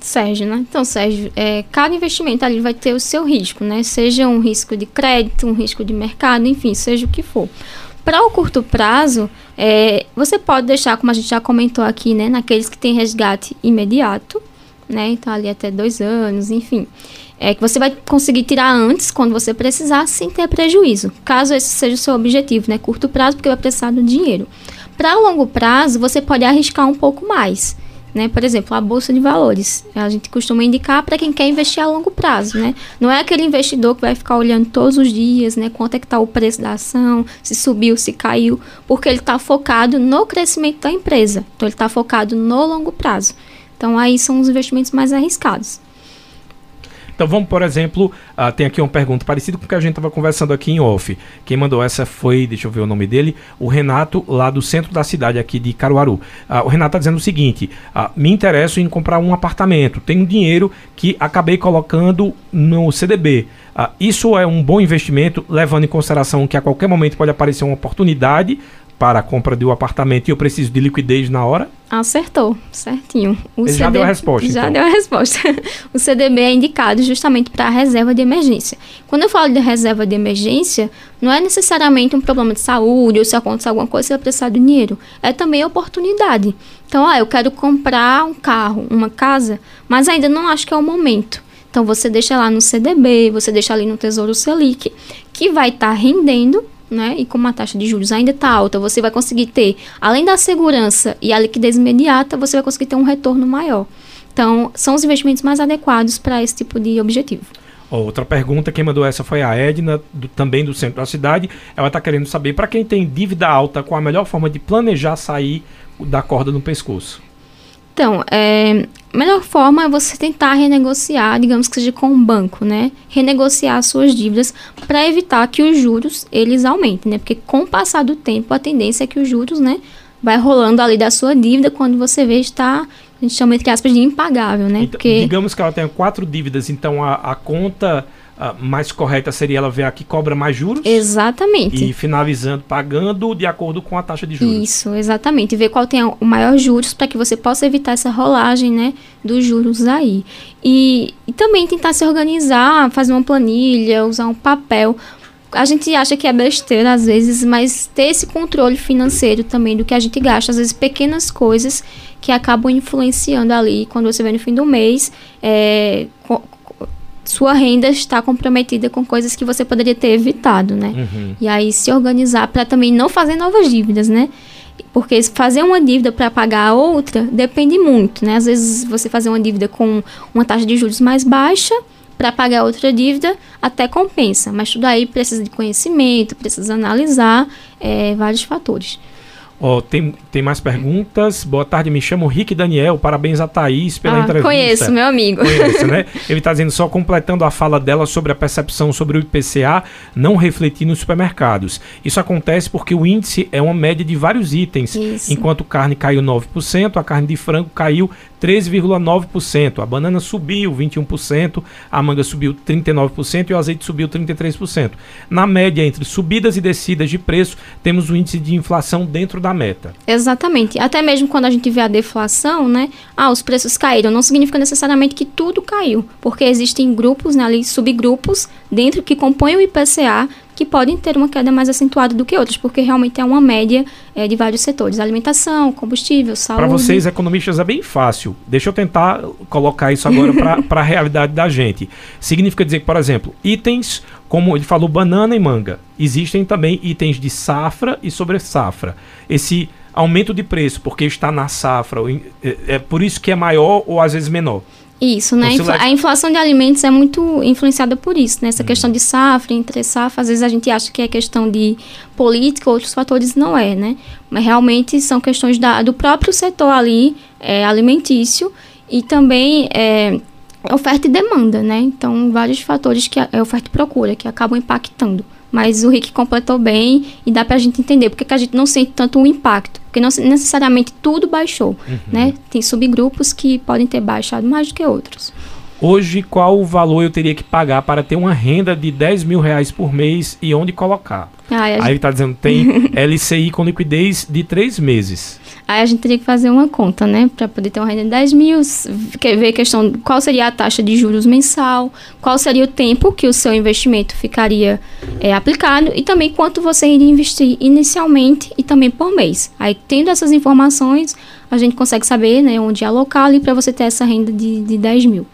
Sérgio, né? Então, Sérgio, é, cada investimento ali vai ter o seu risco, né? Seja um risco de crédito, um risco de mercado, enfim, seja o que for. Para o curto prazo, é, você pode deixar, como a gente já comentou aqui, né? Naqueles que têm resgate imediato, né? Então, ali até dois anos, enfim é que você vai conseguir tirar antes, quando você precisar, sem ter prejuízo. Caso esse seja o seu objetivo, né? Curto prazo, porque vai precisar do dinheiro. Para longo prazo, você pode arriscar um pouco mais. Né? Por exemplo, a bolsa de valores. A gente costuma indicar para quem quer investir a longo prazo, né? Não é aquele investidor que vai ficar olhando todos os dias, né? Quanto é que está o preço da ação, se subiu, se caiu, porque ele está focado no crescimento da empresa. Então ele está focado no longo prazo. Então aí são os investimentos mais arriscados. Então vamos, por exemplo, uh, tem aqui uma pergunta parecida com o que a gente estava conversando aqui em off. Quem mandou essa foi, deixa eu ver o nome dele, o Renato, lá do centro da cidade aqui de Caruaru. Uh, o Renato está dizendo o seguinte: uh, me interesso em comprar um apartamento. Tenho dinheiro que acabei colocando no CDB. isso é um bom investimento, levando em consideração que a qualquer momento pode aparecer uma oportunidade para a compra de um apartamento e eu preciso de liquidez na hora? Acertou, certinho. O Ele CD... já deu a resposta. Já então. deu a resposta. o CDB é indicado justamente para a reserva de emergência. Quando eu falo de reserva de emergência, não é necessariamente um problema de saúde ou se acontecer alguma coisa, você vai precisar do dinheiro. É também oportunidade. Então, ah, eu quero comprar um carro, uma casa, mas ainda não acho que é o momento. Então, você deixa lá no CDB, você deixa ali no Tesouro Selic, que vai estar tá rendendo né? E como a taxa de juros ainda está alta, você vai conseguir ter, além da segurança e a liquidez imediata, você vai conseguir ter um retorno maior. Então, são os investimentos mais adequados para esse tipo de objetivo. Outra pergunta, quem mandou essa foi a Edna, do, também do centro da cidade. Ela está querendo saber, para quem tem dívida alta, qual a melhor forma de planejar sair da corda no pescoço? Então, é, a melhor forma é você tentar renegociar, digamos que seja com o banco, né? Renegociar suas dívidas para evitar que os juros eles aumentem, né? Porque com o passar do tempo, a tendência é que os juros, né, vai rolando ali da sua dívida quando você vê está a gente chama entre aspas de impagável, né? Então, Porque digamos que ela tenha quatro dívidas, então a, a conta uh, mais correta seria ela ver a que cobra mais juros? Exatamente. E finalizando pagando de acordo com a taxa de juros. Isso, exatamente. E ver qual tem o maior juros para que você possa evitar essa rolagem, né, dos juros aí. E, e também tentar se organizar, fazer uma planilha, usar um papel a gente acha que é besteira às vezes, mas ter esse controle financeiro também do que a gente gasta, às vezes pequenas coisas que acabam influenciando ali quando você vê no fim do mês, é, sua renda está comprometida com coisas que você poderia ter evitado, né? Uhum. E aí se organizar para também não fazer novas dívidas, né? Porque fazer uma dívida para pagar a outra depende muito, né? Às vezes você fazer uma dívida com uma taxa de juros mais baixa para pagar outra dívida até compensa, mas tudo aí precisa de conhecimento, precisa analisar é, vários fatores. Oh, tem, tem mais perguntas. Boa tarde, me chamo Rick Daniel. Parabéns a Thaís pela ah, entrevista. Conheço, meu amigo. Conheço, né? Ele está dizendo, só completando a fala dela sobre a percepção sobre o IPCA não refletir nos supermercados. Isso acontece porque o índice é uma média de vários itens. Isso. Enquanto carne caiu 9%, a carne de frango caiu 13,9%. A banana subiu 21%, a manga subiu 39% e o azeite subiu 33%. Na média, entre subidas e descidas de preço, temos o índice de inflação dentro da meta. Exatamente. Até mesmo quando a gente vê a deflação, né? Ah, os preços caíram. Não significa necessariamente que tudo caiu, porque existem grupos, né, ali, subgrupos dentro que compõem o IPCA que podem ter uma queda mais acentuada do que outras, porque realmente é uma média é, de vários setores: alimentação, combustível, saúde. Para vocês, economistas, é bem fácil. Deixa eu tentar colocar isso agora para a realidade da gente. Significa dizer que, por exemplo, itens como ele falou, banana e manga, existem também itens de safra e sobre safra. Esse aumento de preço, porque está na safra, é, é por isso que é maior ou às vezes menor. Isso, né? A inflação de alimentos é muito influenciada por isso, né? Essa uhum. questão de safra, entre safra, às vezes a gente acha que é questão de política, outros fatores não é, né? Mas realmente são questões da, do próprio setor ali, é, alimentício, e também é, oferta e demanda, né? Então, vários fatores que é oferta e procura que acabam impactando. Mas o Rick completou bem e dá para a gente entender porque que a gente não sente tanto o impacto. Porque não necessariamente tudo baixou, uhum. né? Tem subgrupos que podem ter baixado mais do que outros. Hoje, qual o valor eu teria que pagar para ter uma renda de 10 mil reais por mês e onde colocar? Ah, Aí gente... ele está dizendo tem LCI com liquidez de três meses. Aí a gente teria que fazer uma conta, né? Para poder ter uma renda de 10 mil, ver a questão qual seria a taxa de juros mensal, qual seria o tempo que o seu investimento ficaria é, aplicado e também quanto você iria investir inicialmente e também por mês. Aí, tendo essas informações, a gente consegue saber né, onde alocar ali para você ter essa renda de, de 10 mil.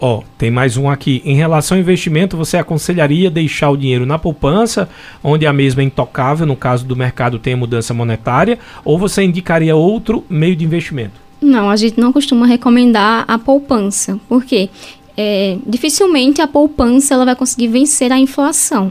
Ó, tem mais um aqui. Em relação ao investimento, você aconselharia deixar o dinheiro na poupança, onde a mesma é intocável, no caso do mercado tem mudança monetária, ou você indicaria outro meio de investimento? Não, a gente não costuma recomendar a poupança. Por quê? É, dificilmente a poupança ela vai conseguir vencer a inflação.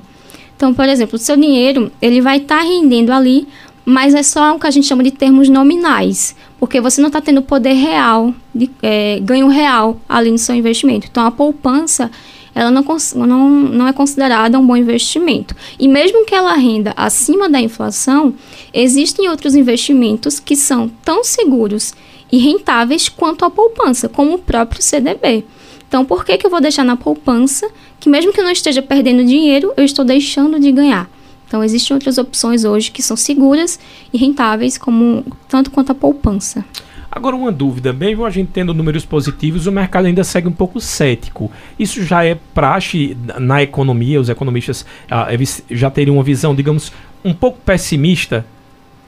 Então, por exemplo, o seu dinheiro ele vai estar tá rendendo ali, mas é só o que a gente chama de termos nominais porque você não está tendo poder real, de, é, ganho real ali no seu investimento. Então, a poupança, ela não, não, não é considerada um bom investimento. E mesmo que ela renda acima da inflação, existem outros investimentos que são tão seguros e rentáveis quanto a poupança, como o próprio CDB. Então, por que, que eu vou deixar na poupança, que mesmo que eu não esteja perdendo dinheiro, eu estou deixando de ganhar? Então, existem outras opções hoje que são seguras e rentáveis, como tanto quanto a poupança. Agora, uma dúvida: mesmo a gente tendo números positivos, o mercado ainda segue um pouco cético. Isso já é praxe na economia? Os economistas ah, já teriam uma visão, digamos, um pouco pessimista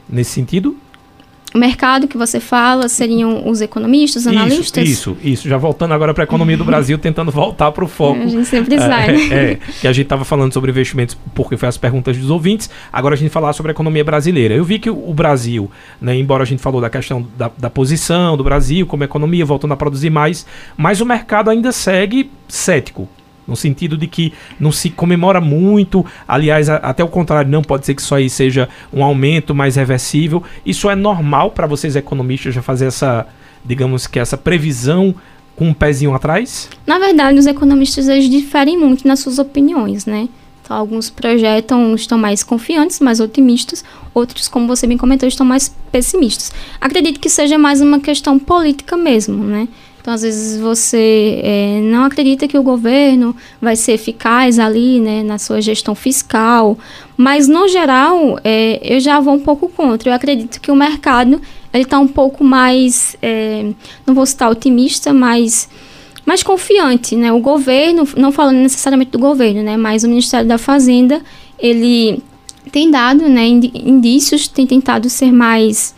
nesse sentido? O mercado que você fala seriam os economistas, analistas? Isso, isso, isso. Já voltando agora para a economia do Brasil, tentando voltar para o foco. A gente sempre sai, é, né? É, que a gente estava falando sobre investimentos, porque foi as perguntas dos ouvintes. Agora a gente falar sobre a economia brasileira. Eu vi que o Brasil, né, embora a gente falou da questão da, da posição do Brasil como economia, voltando a produzir mais, mas o mercado ainda segue cético no sentido de que não se comemora muito, aliás, a, até o contrário, não pode ser que isso aí seja um aumento mais reversível. Isso é normal para vocês economistas já fazer essa, digamos que essa previsão com um pezinho atrás? Na verdade, os economistas eles diferem muito nas suas opiniões, né? Então, alguns projetam, estão mais confiantes, mais otimistas, outros, como você bem comentou, estão mais pessimistas. Acredito que seja mais uma questão política mesmo, né? Então, às vezes, você é, não acredita que o governo vai ser eficaz ali, né, na sua gestão fiscal. Mas, no geral, é, eu já vou um pouco contra. Eu acredito que o mercado ele está um pouco mais, é, não vou citar otimista, mas mais confiante, né? O governo, não falando necessariamente do governo, né, mas o Ministério da Fazenda, ele tem dado, né, indícios, tem tentado ser mais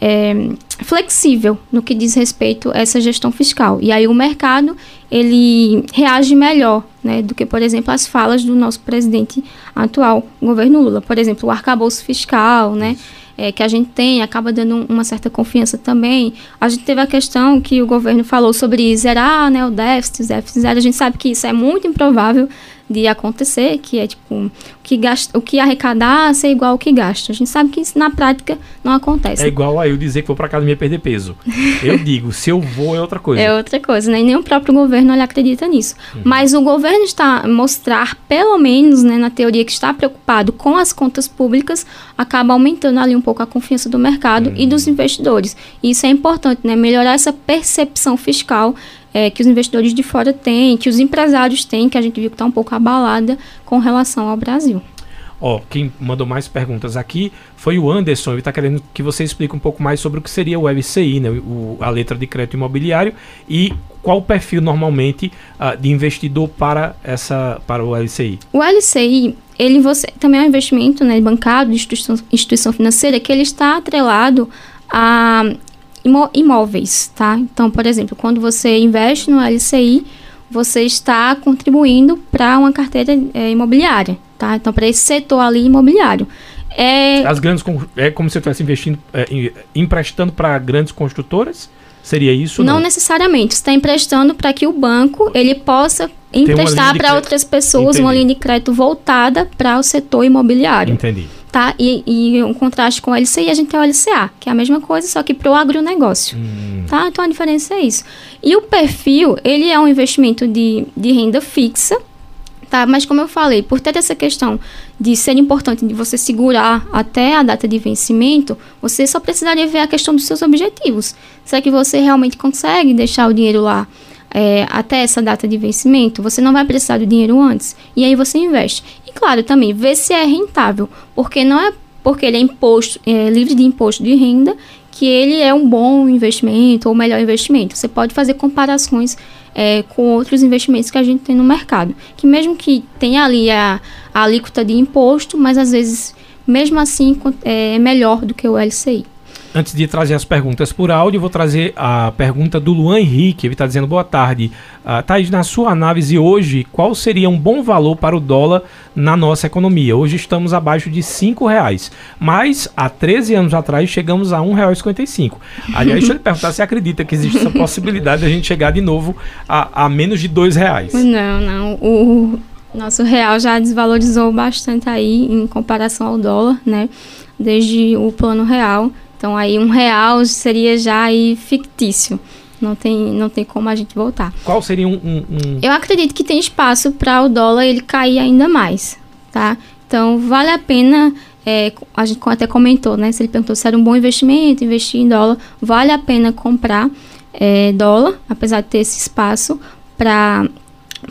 é, flexível no que diz respeito a essa gestão fiscal. E aí o mercado ele reage melhor, né, do que, por exemplo, as falas do nosso presidente atual, o governo Lula. Por exemplo, o arcabouço fiscal, né, é, que a gente tem, acaba dando uma certa confiança também. A gente teve a questão que o governo falou sobre zerar né, o déficit, déficit zero. A gente sabe que isso é muito improvável de acontecer, que é tipo o que, gasta, o que arrecadar ser igual ao que gasta. A gente sabe que isso na prática não acontece. É igual a eu dizer que vou para academia perder peso. Eu digo, se eu vou é outra coisa. É outra coisa, né? E nem o próprio governo ele acredita nisso. Uhum. Mas o governo está mostrar, pelo menos, né, na teoria que está preocupado com as contas públicas, acaba aumentando ali um pouco a confiança do mercado uhum. e dos investidores. E isso é importante, né? Melhorar essa percepção fiscal é, que os investidores de fora têm, que os empresários têm, que a gente viu que está um pouco abalada com relação ao Brasil. Ó, oh, quem mandou mais perguntas aqui foi o Anderson. Ele está querendo que você explique um pouco mais sobre o que seria o LCI, né? O, a letra de crédito imobiliário, e qual o perfil normalmente uh, de investidor para, essa, para o LCI. O LCI, ele você, também é um investimento né, bancário de instituição, instituição financeira que ele está atrelado a imóveis, tá? Então, por exemplo, quando você investe no LCI, você está contribuindo para uma carteira é, imobiliária, tá? Então, para esse setor ali imobiliário. É, As grandes é como se você estivesse investindo, é, emprestando para grandes construtoras? Seria isso? Não, não? necessariamente. Você está emprestando para que o banco ele possa emprestar para outras pessoas Entendi. uma linha de crédito voltada para o setor imobiliário. Entendi tá? E, e um contraste com o LCI, a gente tem o LCA, que é a mesma coisa, só que para o agronegócio, hum. tá? Então a diferença é isso. E o perfil, ele é um investimento de, de renda fixa, tá? Mas como eu falei, por ter essa questão de ser importante de você segurar até a data de vencimento, você só precisaria ver a questão dos seus objetivos. Será que você realmente consegue deixar o dinheiro lá é, até essa data de vencimento? Você não vai precisar do dinheiro antes. E aí você investe claro, também ver se é rentável, porque não é porque ele é imposto, é, livre de imposto de renda, que ele é um bom investimento ou melhor investimento. Você pode fazer comparações é, com outros investimentos que a gente tem no mercado, que mesmo que tenha ali a, a alíquota de imposto, mas às vezes, mesmo assim, é melhor do que o LCI. Antes de trazer as perguntas por áudio, vou trazer a pergunta do Luan Henrique. Ele está dizendo boa tarde. Uh, Thaís, na sua análise hoje, qual seria um bom valor para o dólar na nossa economia? Hoje estamos abaixo de R$ reais, mas há 13 anos atrás chegamos a R$ 1,55. Aliás, deixa eu lhe perguntar se acredita que existe essa possibilidade de a gente chegar de novo a, a menos de R$ reais. Não, não. O nosso real já desvalorizou bastante aí em comparação ao dólar, né? Desde o plano real. Então aí um real seria já aí fictício. Não tem, não tem como a gente voltar. Qual seria um, um, um... Eu acredito que tem espaço para o dólar ele cair ainda mais, tá? Então vale a pena é, a gente até comentou, né? Se ele perguntou se era um bom investimento, investir em dólar, vale a pena comprar é, dólar, apesar de ter esse espaço para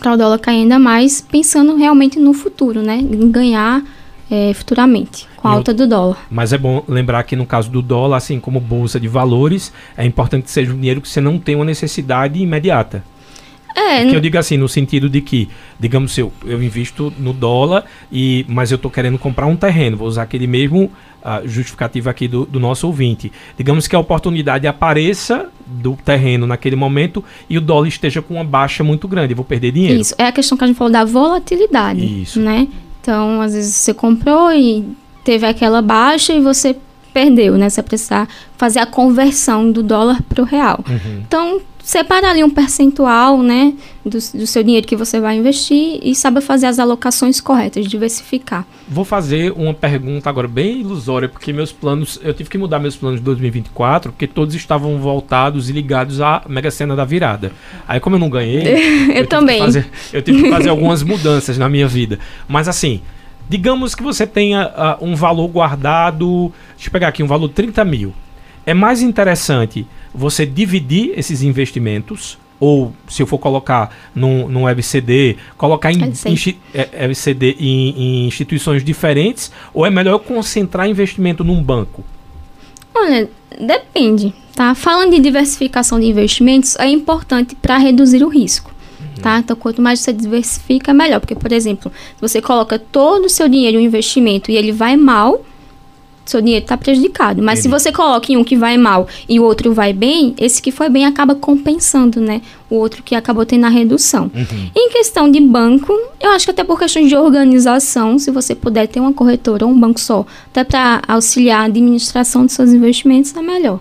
o dólar cair ainda mais, pensando realmente no futuro, né? Em ganhar é, futuramente, com a alta do dólar. Mas é bom lembrar que no caso do dólar, assim como bolsa de valores, é importante que seja um dinheiro que você não tem uma necessidade imediata. É, que eu digo assim, no sentido de que, digamos, eu, eu invisto no dólar, e mas eu estou querendo comprar um terreno, vou usar aquele mesmo uh, justificativo aqui do, do, nosso ouvinte. Digamos que a oportunidade apareça do terreno naquele momento e o dólar esteja com uma baixa muito grande, eu vou perder dinheiro. Isso, é a questão que a gente falou da volatilidade. Isso. Né? Então, às vezes você comprou e teve aquela baixa e você perdeu, né? Você precisar fazer a conversão do dólar para o real. Uhum. Então, separa ali um percentual, né, do, do, seu dinheiro que você vai investir e sabe fazer as alocações corretas, diversificar. Vou fazer uma pergunta agora bem ilusória, porque meus planos, eu tive que mudar meus planos de 2024, porque todos estavam voltados e ligados à Mega Sena da virada. Aí como eu não ganhei, eu, eu também. Fazer, eu tive que fazer algumas mudanças na minha vida. Mas assim, digamos que você tenha uh, um valor guardado, deixa eu pegar aqui, um valor de 30 mil. É mais interessante você dividir esses investimentos ou se eu for colocar num, num WebCD, colocar em, em, WebCD em, em, instituições diferentes, ou é melhor eu concentrar investimento num banco? Olha, depende, tá? Falando de diversificação de investimentos, é importante para reduzir o risco. Tá? Então, quanto mais você diversifica, melhor. Porque, por exemplo, se você coloca todo o seu dinheiro em um investimento e ele vai mal, seu dinheiro está prejudicado. Mas Entendi. se você coloca em um que vai mal e o outro vai bem, esse que foi bem acaba compensando, né? O outro que acabou tendo a redução. Uhum. Em questão de banco, eu acho que até por questões de organização, se você puder ter uma corretora ou um banco só, até para auxiliar a administração de seus investimentos, é melhor.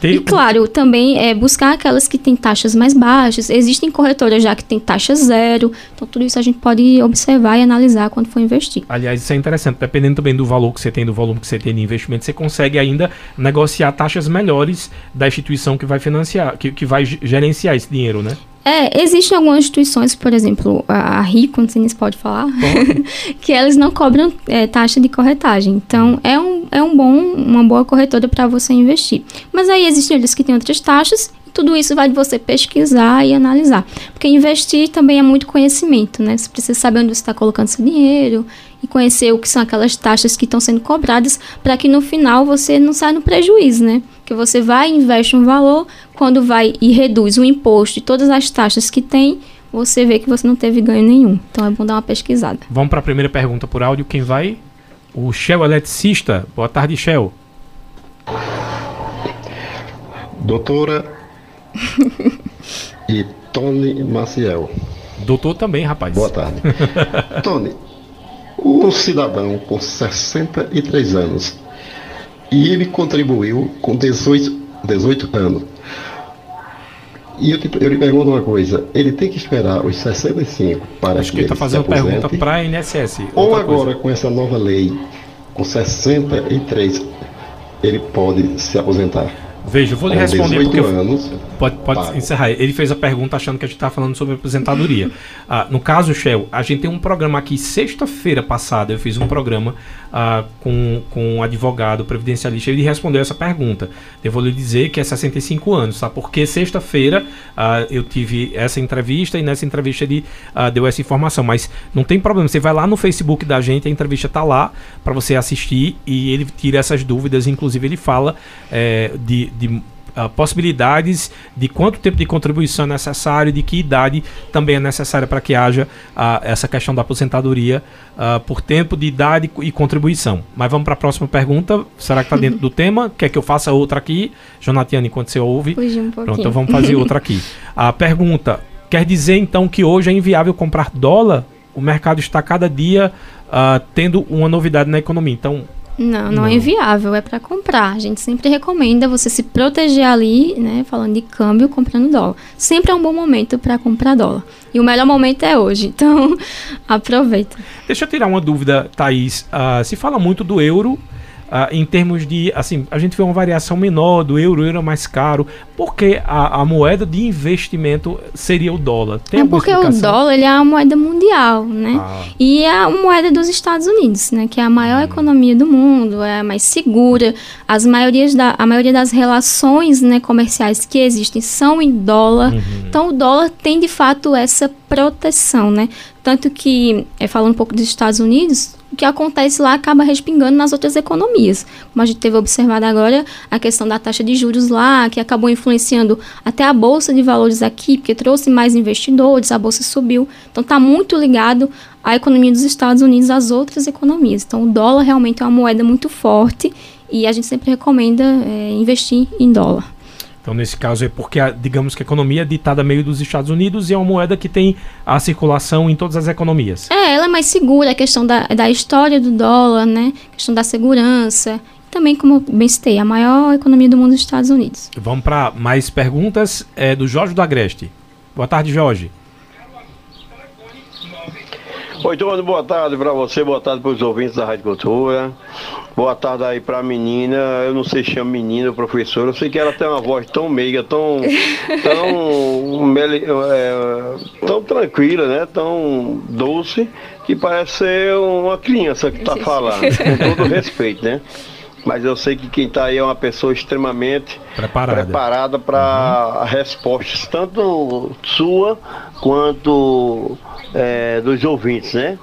Tem... E claro, também é buscar aquelas que têm taxas mais baixas. Existem corretoras já que têm taxa zero. Então, tudo isso a gente pode observar e analisar quando for investir. Aliás, isso é interessante. Dependendo também do valor que você tem, do volume que você tem de investimento, você consegue ainda negociar taxas melhores da instituição que vai financiar, que, que vai gerenciar esse dinheiro, né? É, existem algumas instituições, por exemplo, a, RICO, não sei nem se pode falar, que elas não cobram é, taxa de corretagem. Então, é, um, é um bom, uma boa corretora para você investir. Mas aí existem outras que têm outras taxas tudo isso vai de você pesquisar e analisar. Porque investir também é muito conhecimento, né? Você precisa saber onde você está colocando seu dinheiro e conhecer o que são aquelas taxas que estão sendo cobradas para que no final você não saia no prejuízo, né? Que você vai e investe um valor, quando vai e reduz o imposto e todas as taxas que tem, você vê que você não teve ganho nenhum. Então é bom dar uma pesquisada. Vamos para a primeira pergunta por áudio. Quem vai? O Shell Eletricista. Boa tarde, Shell. Doutora e Tony Maciel. Doutor também, rapaz. Boa tarde. Tony, um cidadão com 63 anos e ele contribuiu com 18, 18 anos. E eu, eu lhe pergunto uma coisa, ele tem que esperar os 65 para Acho que, ele está fazendo pergunta para a INSS. Ou agora, coisa. com essa nova lei, com 63, ele pode se aposentar? Veja, eu vou lhe responder porque. Anos, pode pode encerrar. Ele fez a pergunta achando que a gente estava falando sobre aposentadoria. ah, no caso, Shell, a gente tem um programa aqui, sexta-feira passada, eu fiz um programa ah, com, com um advogado previdencialista ele respondeu essa pergunta. Eu vou lhe dizer que é 65 anos, tá? Porque sexta-feira ah, eu tive essa entrevista e nessa entrevista ele deu essa informação. Mas não tem problema, você vai lá no Facebook da gente, a entrevista está lá para você assistir e ele tira essas dúvidas. Inclusive, ele fala é, de de uh, possibilidades de quanto tempo de contribuição é necessário, de que idade também é necessária para que haja uh, essa questão da aposentadoria uh, por tempo de idade e contribuição. Mas vamos para a próxima pergunta. Será que está dentro do tema? Quer que eu faça outra aqui? Jonatiane, enquanto você ouve. Um Pronto, então vamos fazer outra aqui. A pergunta: quer dizer então que hoje é inviável comprar dólar? O mercado está cada dia tendo uma novidade na economia. Então, não, não, não, é inviável, é para comprar. A gente sempre recomenda você se proteger ali, né, falando de câmbio, comprando dólar. Sempre é um bom momento para comprar dólar. E o melhor momento é hoje, então aproveita. Deixa eu tirar uma dúvida, Thaís. Uh, se fala muito do euro Uh, em termos de, assim, a gente vê uma variação menor do euro, o euro é mais caro, porque a, a moeda de investimento seria o dólar? Tem é porque o dólar ele é a moeda mundial, né? Ah. E é a moeda dos Estados Unidos, né? Que é a maior hum. economia do mundo, é a mais segura. As maiorias da, a maioria das relações né, comerciais que existem são em dólar. Uhum. Então o dólar tem de fato essa proteção, né? Tanto que, é, falando um pouco dos Estados Unidos, o que acontece lá acaba respingando nas outras economias. Como a gente teve observado agora, a questão da taxa de juros lá, que acabou influenciando até a bolsa de valores aqui, porque trouxe mais investidores, a bolsa subiu. Então está muito ligado à economia dos Estados Unidos às outras economias. Então o dólar realmente é uma moeda muito forte e a gente sempre recomenda é, investir em dólar. Então, nesse caso, é porque, a, digamos que a economia é ditada meio dos Estados Unidos e é uma moeda que tem a circulação em todas as economias. É, ela é mais segura, a questão da, da história do dólar, né? A questão da segurança. Também, como bem citei, a maior economia do mundo dos Estados Unidos. Vamos para mais perguntas é, do Jorge do Agreste. Boa tarde, Jorge. Oi, Tony, boa tarde para você, boa tarde para os ouvintes da Rádio Cultura. Boa tarde aí para a menina, eu não sei se chama menina, professora, eu sei que ela tem uma voz tão meiga, tão, tão, é, tão tranquila, né, tão doce, que parece ser uma criança que está falando, com todo respeito, né. mas eu sei que quem está aí é uma pessoa extremamente preparada, preparada para uhum. respostas, tanto sua quanto é, dos ouvintes, né?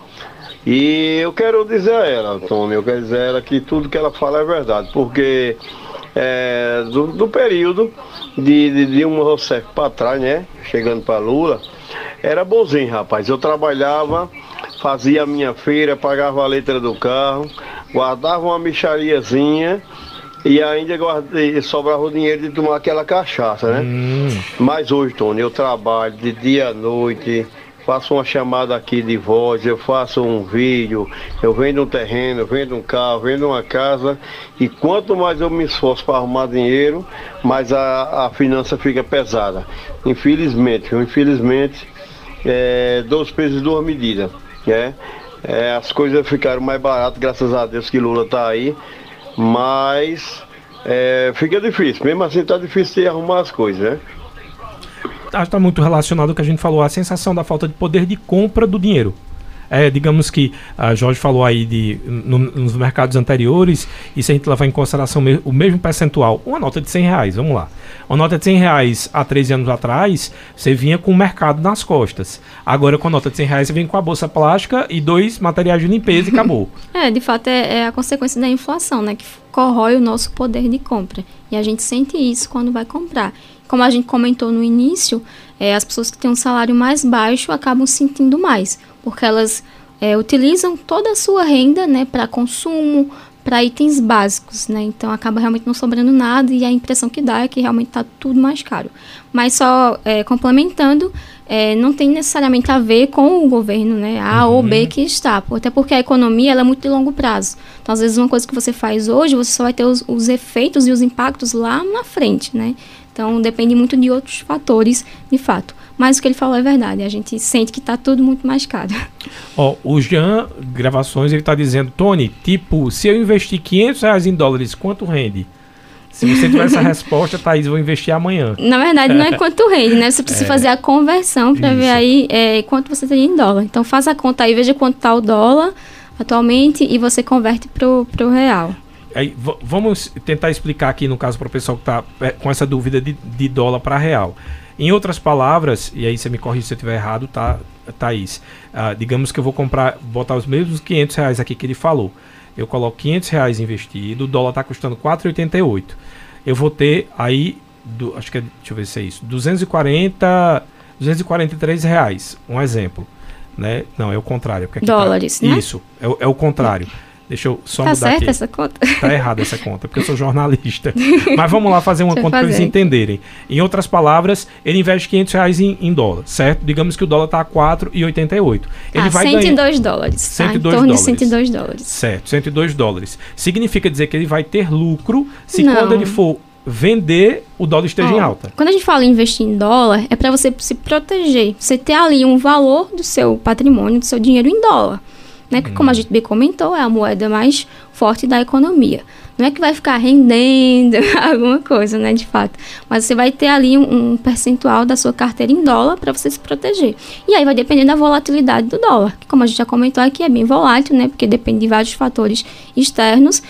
E eu quero dizer a ela, Antônio, eu quero dizer a ela que tudo que ela fala é verdade, porque é, do, do, período de, de, um Rousseff para trás, né? Chegando para Lula, era bonzinho, rapaz. Eu trabalhava, fazia a minha feira, pagava a letra do carro, guardava uma michariazinha e ainda guardei, sobrava o dinheiro de tomar aquela cachaça, né? Hum. Mas hoje, Tony, eu trabalho de dia à noite faço uma chamada aqui de voz, eu faço um vídeo, eu vendo um terreno, eu vendo um carro, vendo uma casa e quanto mais eu me esforço para arrumar dinheiro, mais a, a finança fica pesada. Infelizmente, infelizmente, é, dois pesos e duas medidas. Né? É, as coisas ficaram mais baratas, graças a Deus que Lula está aí, mas é, fica difícil, mesmo assim está difícil de arrumar as coisas, né? Está muito relacionado ao que a gente falou, a sensação da falta de poder de compra do dinheiro. É, digamos que a Jorge falou aí de no, nos mercados anteriores, e se a gente levar em consideração o mesmo percentual, uma nota de 100 reais, vamos lá. Uma nota de 100 reais há 13 anos atrás, você vinha com o mercado nas costas. Agora, com a nota de 100 reais, você vem com a bolsa plástica e dois materiais de limpeza e acabou. É, de fato, é, é a consequência da inflação, né? Que corrói o nosso poder de compra. E a gente sente isso quando vai comprar. Como a gente comentou no início, é, as pessoas que têm um salário mais baixo acabam sentindo mais, porque elas é, utilizam toda a sua renda né, para consumo, para itens básicos, né? Então acaba realmente não sobrando nada e a impressão que dá é que realmente está tudo mais caro. Mas só é, complementando, é, não tem necessariamente a ver com o governo, né? A uhum. ou B que está, até porque a economia ela é muito de longo prazo. Então às vezes uma coisa que você faz hoje, você só vai ter os, os efeitos e os impactos lá na frente, né? Então depende muito de outros fatores, de fato. Mas o que ele falou é verdade, a gente sente que está tudo muito mais caro. Ó, o Jean Gravações, ele está dizendo, Tony, tipo, se eu investir 500 reais em dólares, quanto rende? Se você tiver essa resposta, Thaís, vou investir amanhã. Na verdade, não é quanto rende, né? Você precisa é, fazer a conversão para ver aí é, quanto você tem em dólar. Então, faz a conta aí, veja quanto está o dólar atualmente e você converte para o real. Aí, vamos tentar explicar aqui, no caso, para o pessoal que está é, com essa dúvida de, de dólar para real. Em outras palavras, e aí você me corrige se eu estiver errado, tá, Thaís? Uh, digamos que eu vou comprar, botar os mesmos 500 reais aqui que ele falou. Eu coloco 500 reais investido, o dólar está custando 4,88. Eu vou ter aí, do, acho que é, deixa eu ver se é isso, 240, 243 reais, um exemplo. Né? Não, é o contrário. Tá Dólares, tá, né? Isso, é, é o contrário. Deixa eu só tá mudar certo aqui. essa conta? Tá errada essa conta, porque eu sou jornalista. Mas vamos lá fazer uma Deixa conta para eles entenderem. Em outras palavras, ele investe 500 reais em, em dólar, certo? Digamos que o dólar está a 4,88. Ele ah, vai 102 ganhar... dólares. 102 tá? Em torno dólares. de 102 dólares. Certo, 102 dólares. Significa dizer que ele vai ter lucro se Não. quando ele for vender, o dólar esteja em alta. Quando a gente fala em investir em dólar, é para você se proteger. Você ter ali um valor do seu patrimônio, do seu dinheiro em dólar né? Que, como a gente bem comentou, é a moeda mais forte da economia. Não é que vai ficar rendendo alguma coisa, né, de fato. Mas você vai ter ali um, um percentual da sua carteira em dólar para você se proteger. E aí vai depender da volatilidade do dólar, que como a gente já comentou aqui, é bem volátil, né? Porque depende de vários fatores externos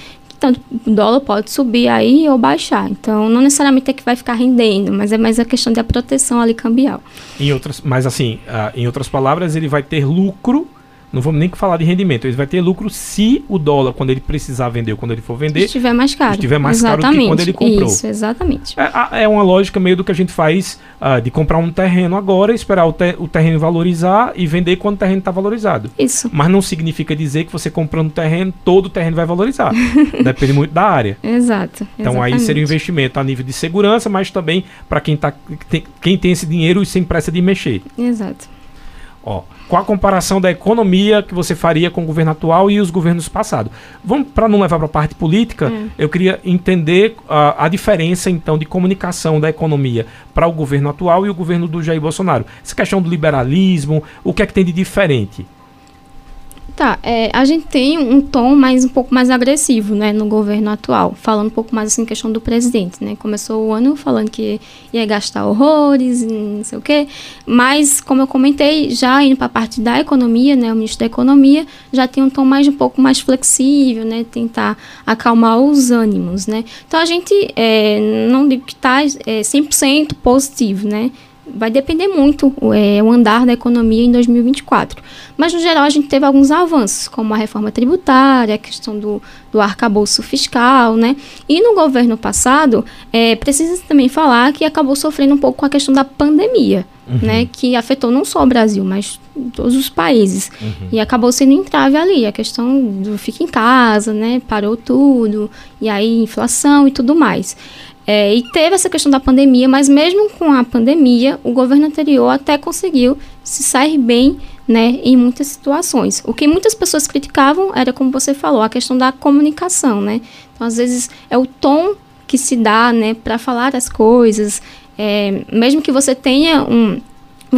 tanto o dólar pode subir aí ou baixar. Então, não necessariamente é que vai ficar rendendo, mas é mais a questão da proteção ali cambial. Em outras, mas assim, uh, em outras palavras, ele vai ter lucro não vamos nem falar de rendimento. Ele vai ter lucro se o dólar, quando ele precisar vender ou quando ele for vender, estiver mais caro. Estiver mais exatamente. caro do que quando ele comprou. Isso, exatamente. É, é uma lógica meio do que a gente faz uh, de comprar um terreno agora, esperar o, te o terreno valorizar e vender quando o terreno está valorizado. Isso. Mas não significa dizer que você comprando terreno, todo o terreno vai valorizar. Depende muito da área. Exato. Então exatamente. aí seria um investimento a nível de segurança, mas também para quem, tá, tem, quem tem esse dinheiro e sem pressa de mexer. Exato. Ó, qual a comparação da economia que você faria com o governo atual e os governos passados? Vamos para não levar para a parte política, hum. eu queria entender uh, a diferença então de comunicação da economia para o governo atual e o governo do Jair Bolsonaro. Essa questão do liberalismo, o que é que tem de diferente? Tá, é, a gente tem um tom mais um pouco mais agressivo, né, no governo atual, falando um pouco mais assim questão do presidente, né? Começou o ano falando que ia gastar horrores, não sei o quê, mas como eu comentei, já indo para a parte da economia, né, o ministro da economia já tem um tom mais um pouco mais flexível, né, tentar acalmar os ânimos, né? Então a gente é, não digo que está é, 100% positivo, né? Vai depender muito é, o andar da economia em 2024. Mas, no geral, a gente teve alguns avanços, como a reforma tributária, a questão do, do arcabouço fiscal, né? E no governo passado, é, precisa também falar que acabou sofrendo um pouco com a questão da pandemia, uhum. né? Que afetou não só o Brasil, mas todos os países. Uhum. E acabou sendo entrave ali, a questão do fica em casa, né? Parou tudo, e aí inflação e tudo mais. É, e teve essa questão da pandemia, mas mesmo com a pandemia, o governo anterior até conseguiu se sair bem né, em muitas situações. O que muitas pessoas criticavam era, como você falou, a questão da comunicação. Né? Então, às vezes, é o tom que se dá né, para falar as coisas. É, mesmo que você tenha um,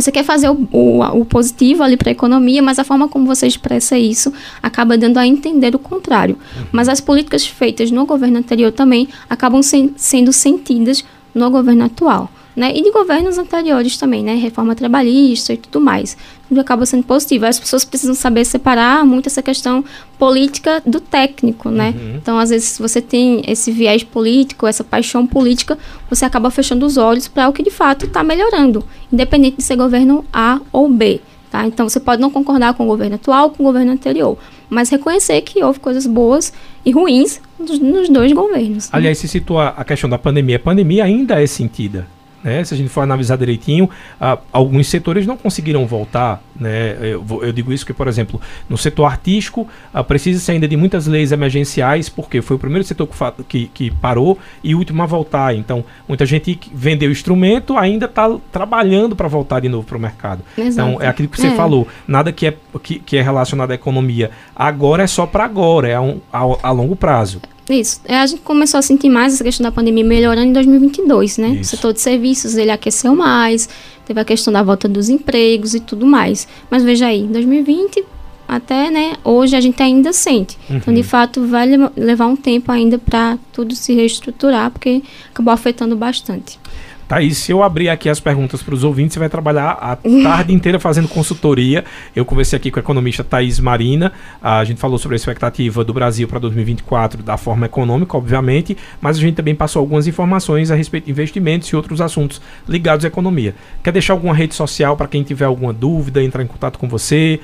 você quer fazer o, o, o positivo ali para a economia, mas a forma como você expressa isso acaba dando a entender o contrário. Uhum. Mas as políticas feitas no governo anterior também acabam sen sendo sentidas no governo atual né? E de governos anteriores também, né? Reforma trabalhista e tudo mais. Tudo acaba sendo positivo. As pessoas precisam saber separar muito essa questão política do técnico, né? Uhum. Então, às vezes, se você tem esse viés político, essa paixão política, você acaba fechando os olhos para o que de fato está melhorando, independente de ser governo A ou B. Tá? Então, você pode não concordar com o governo atual, com o governo anterior, mas reconhecer que houve coisas boas e ruins nos, nos dois governos. Né? Aliás, se situa a questão da pandemia, a pandemia ainda é sentida né? Se a gente for analisar direitinho, ah, alguns setores não conseguiram voltar. Né? Eu, eu, digo isso porque, por exemplo, no setor artístico, ah, precisa-se ainda de muitas leis emergenciais, porque foi o primeiro setor que, que, parou e o último a voltar. Então, muita gente vendeu instrumento ainda está trabalhando para voltar de novo para o mercado. Exato. Então, é aquilo que você é. falou: nada que é, que, que é relacionado à economia agora é só para agora, é a, um, a, a longo prazo. Isso. É, a gente começou a sentir mais essa questão da pandemia melhorando em 2022, né? Isso. O setor de serviços, ele aqueceu mais, teve a questão da volta dos empregos e tudo mais. Mas veja aí, em 2020 até, né, hoje a gente ainda sente. Uhum. Então, de fato, vai levar um tempo ainda para tudo se reestruturar, porque acabou afetando bastante. Thaís, se eu abrir aqui as perguntas para os ouvintes, você vai trabalhar a tarde inteira fazendo consultoria. Eu conversei aqui com a economista Thaís Marina. A gente falou sobre a expectativa do Brasil para 2024 da forma econômica, obviamente, mas a gente também passou algumas informações a respeito de investimentos e outros assuntos ligados à economia. Quer deixar alguma rede social para quem tiver alguma dúvida, entrar em contato com você,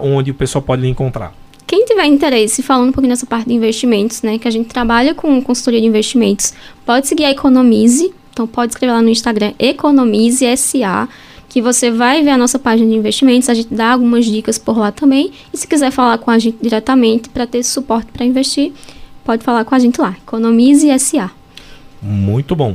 onde o pessoal pode lhe encontrar? Quem tiver interesse, falando um pouquinho nessa parte de investimentos, né, que a gente trabalha com consultoria de investimentos, pode seguir a Economize, então pode escrever lá no Instagram Economize SA, que você vai ver a nossa página de investimentos, a gente dá algumas dicas por lá também. E se quiser falar com a gente diretamente para ter suporte para investir, pode falar com a gente lá, Economize SA. Muito bom.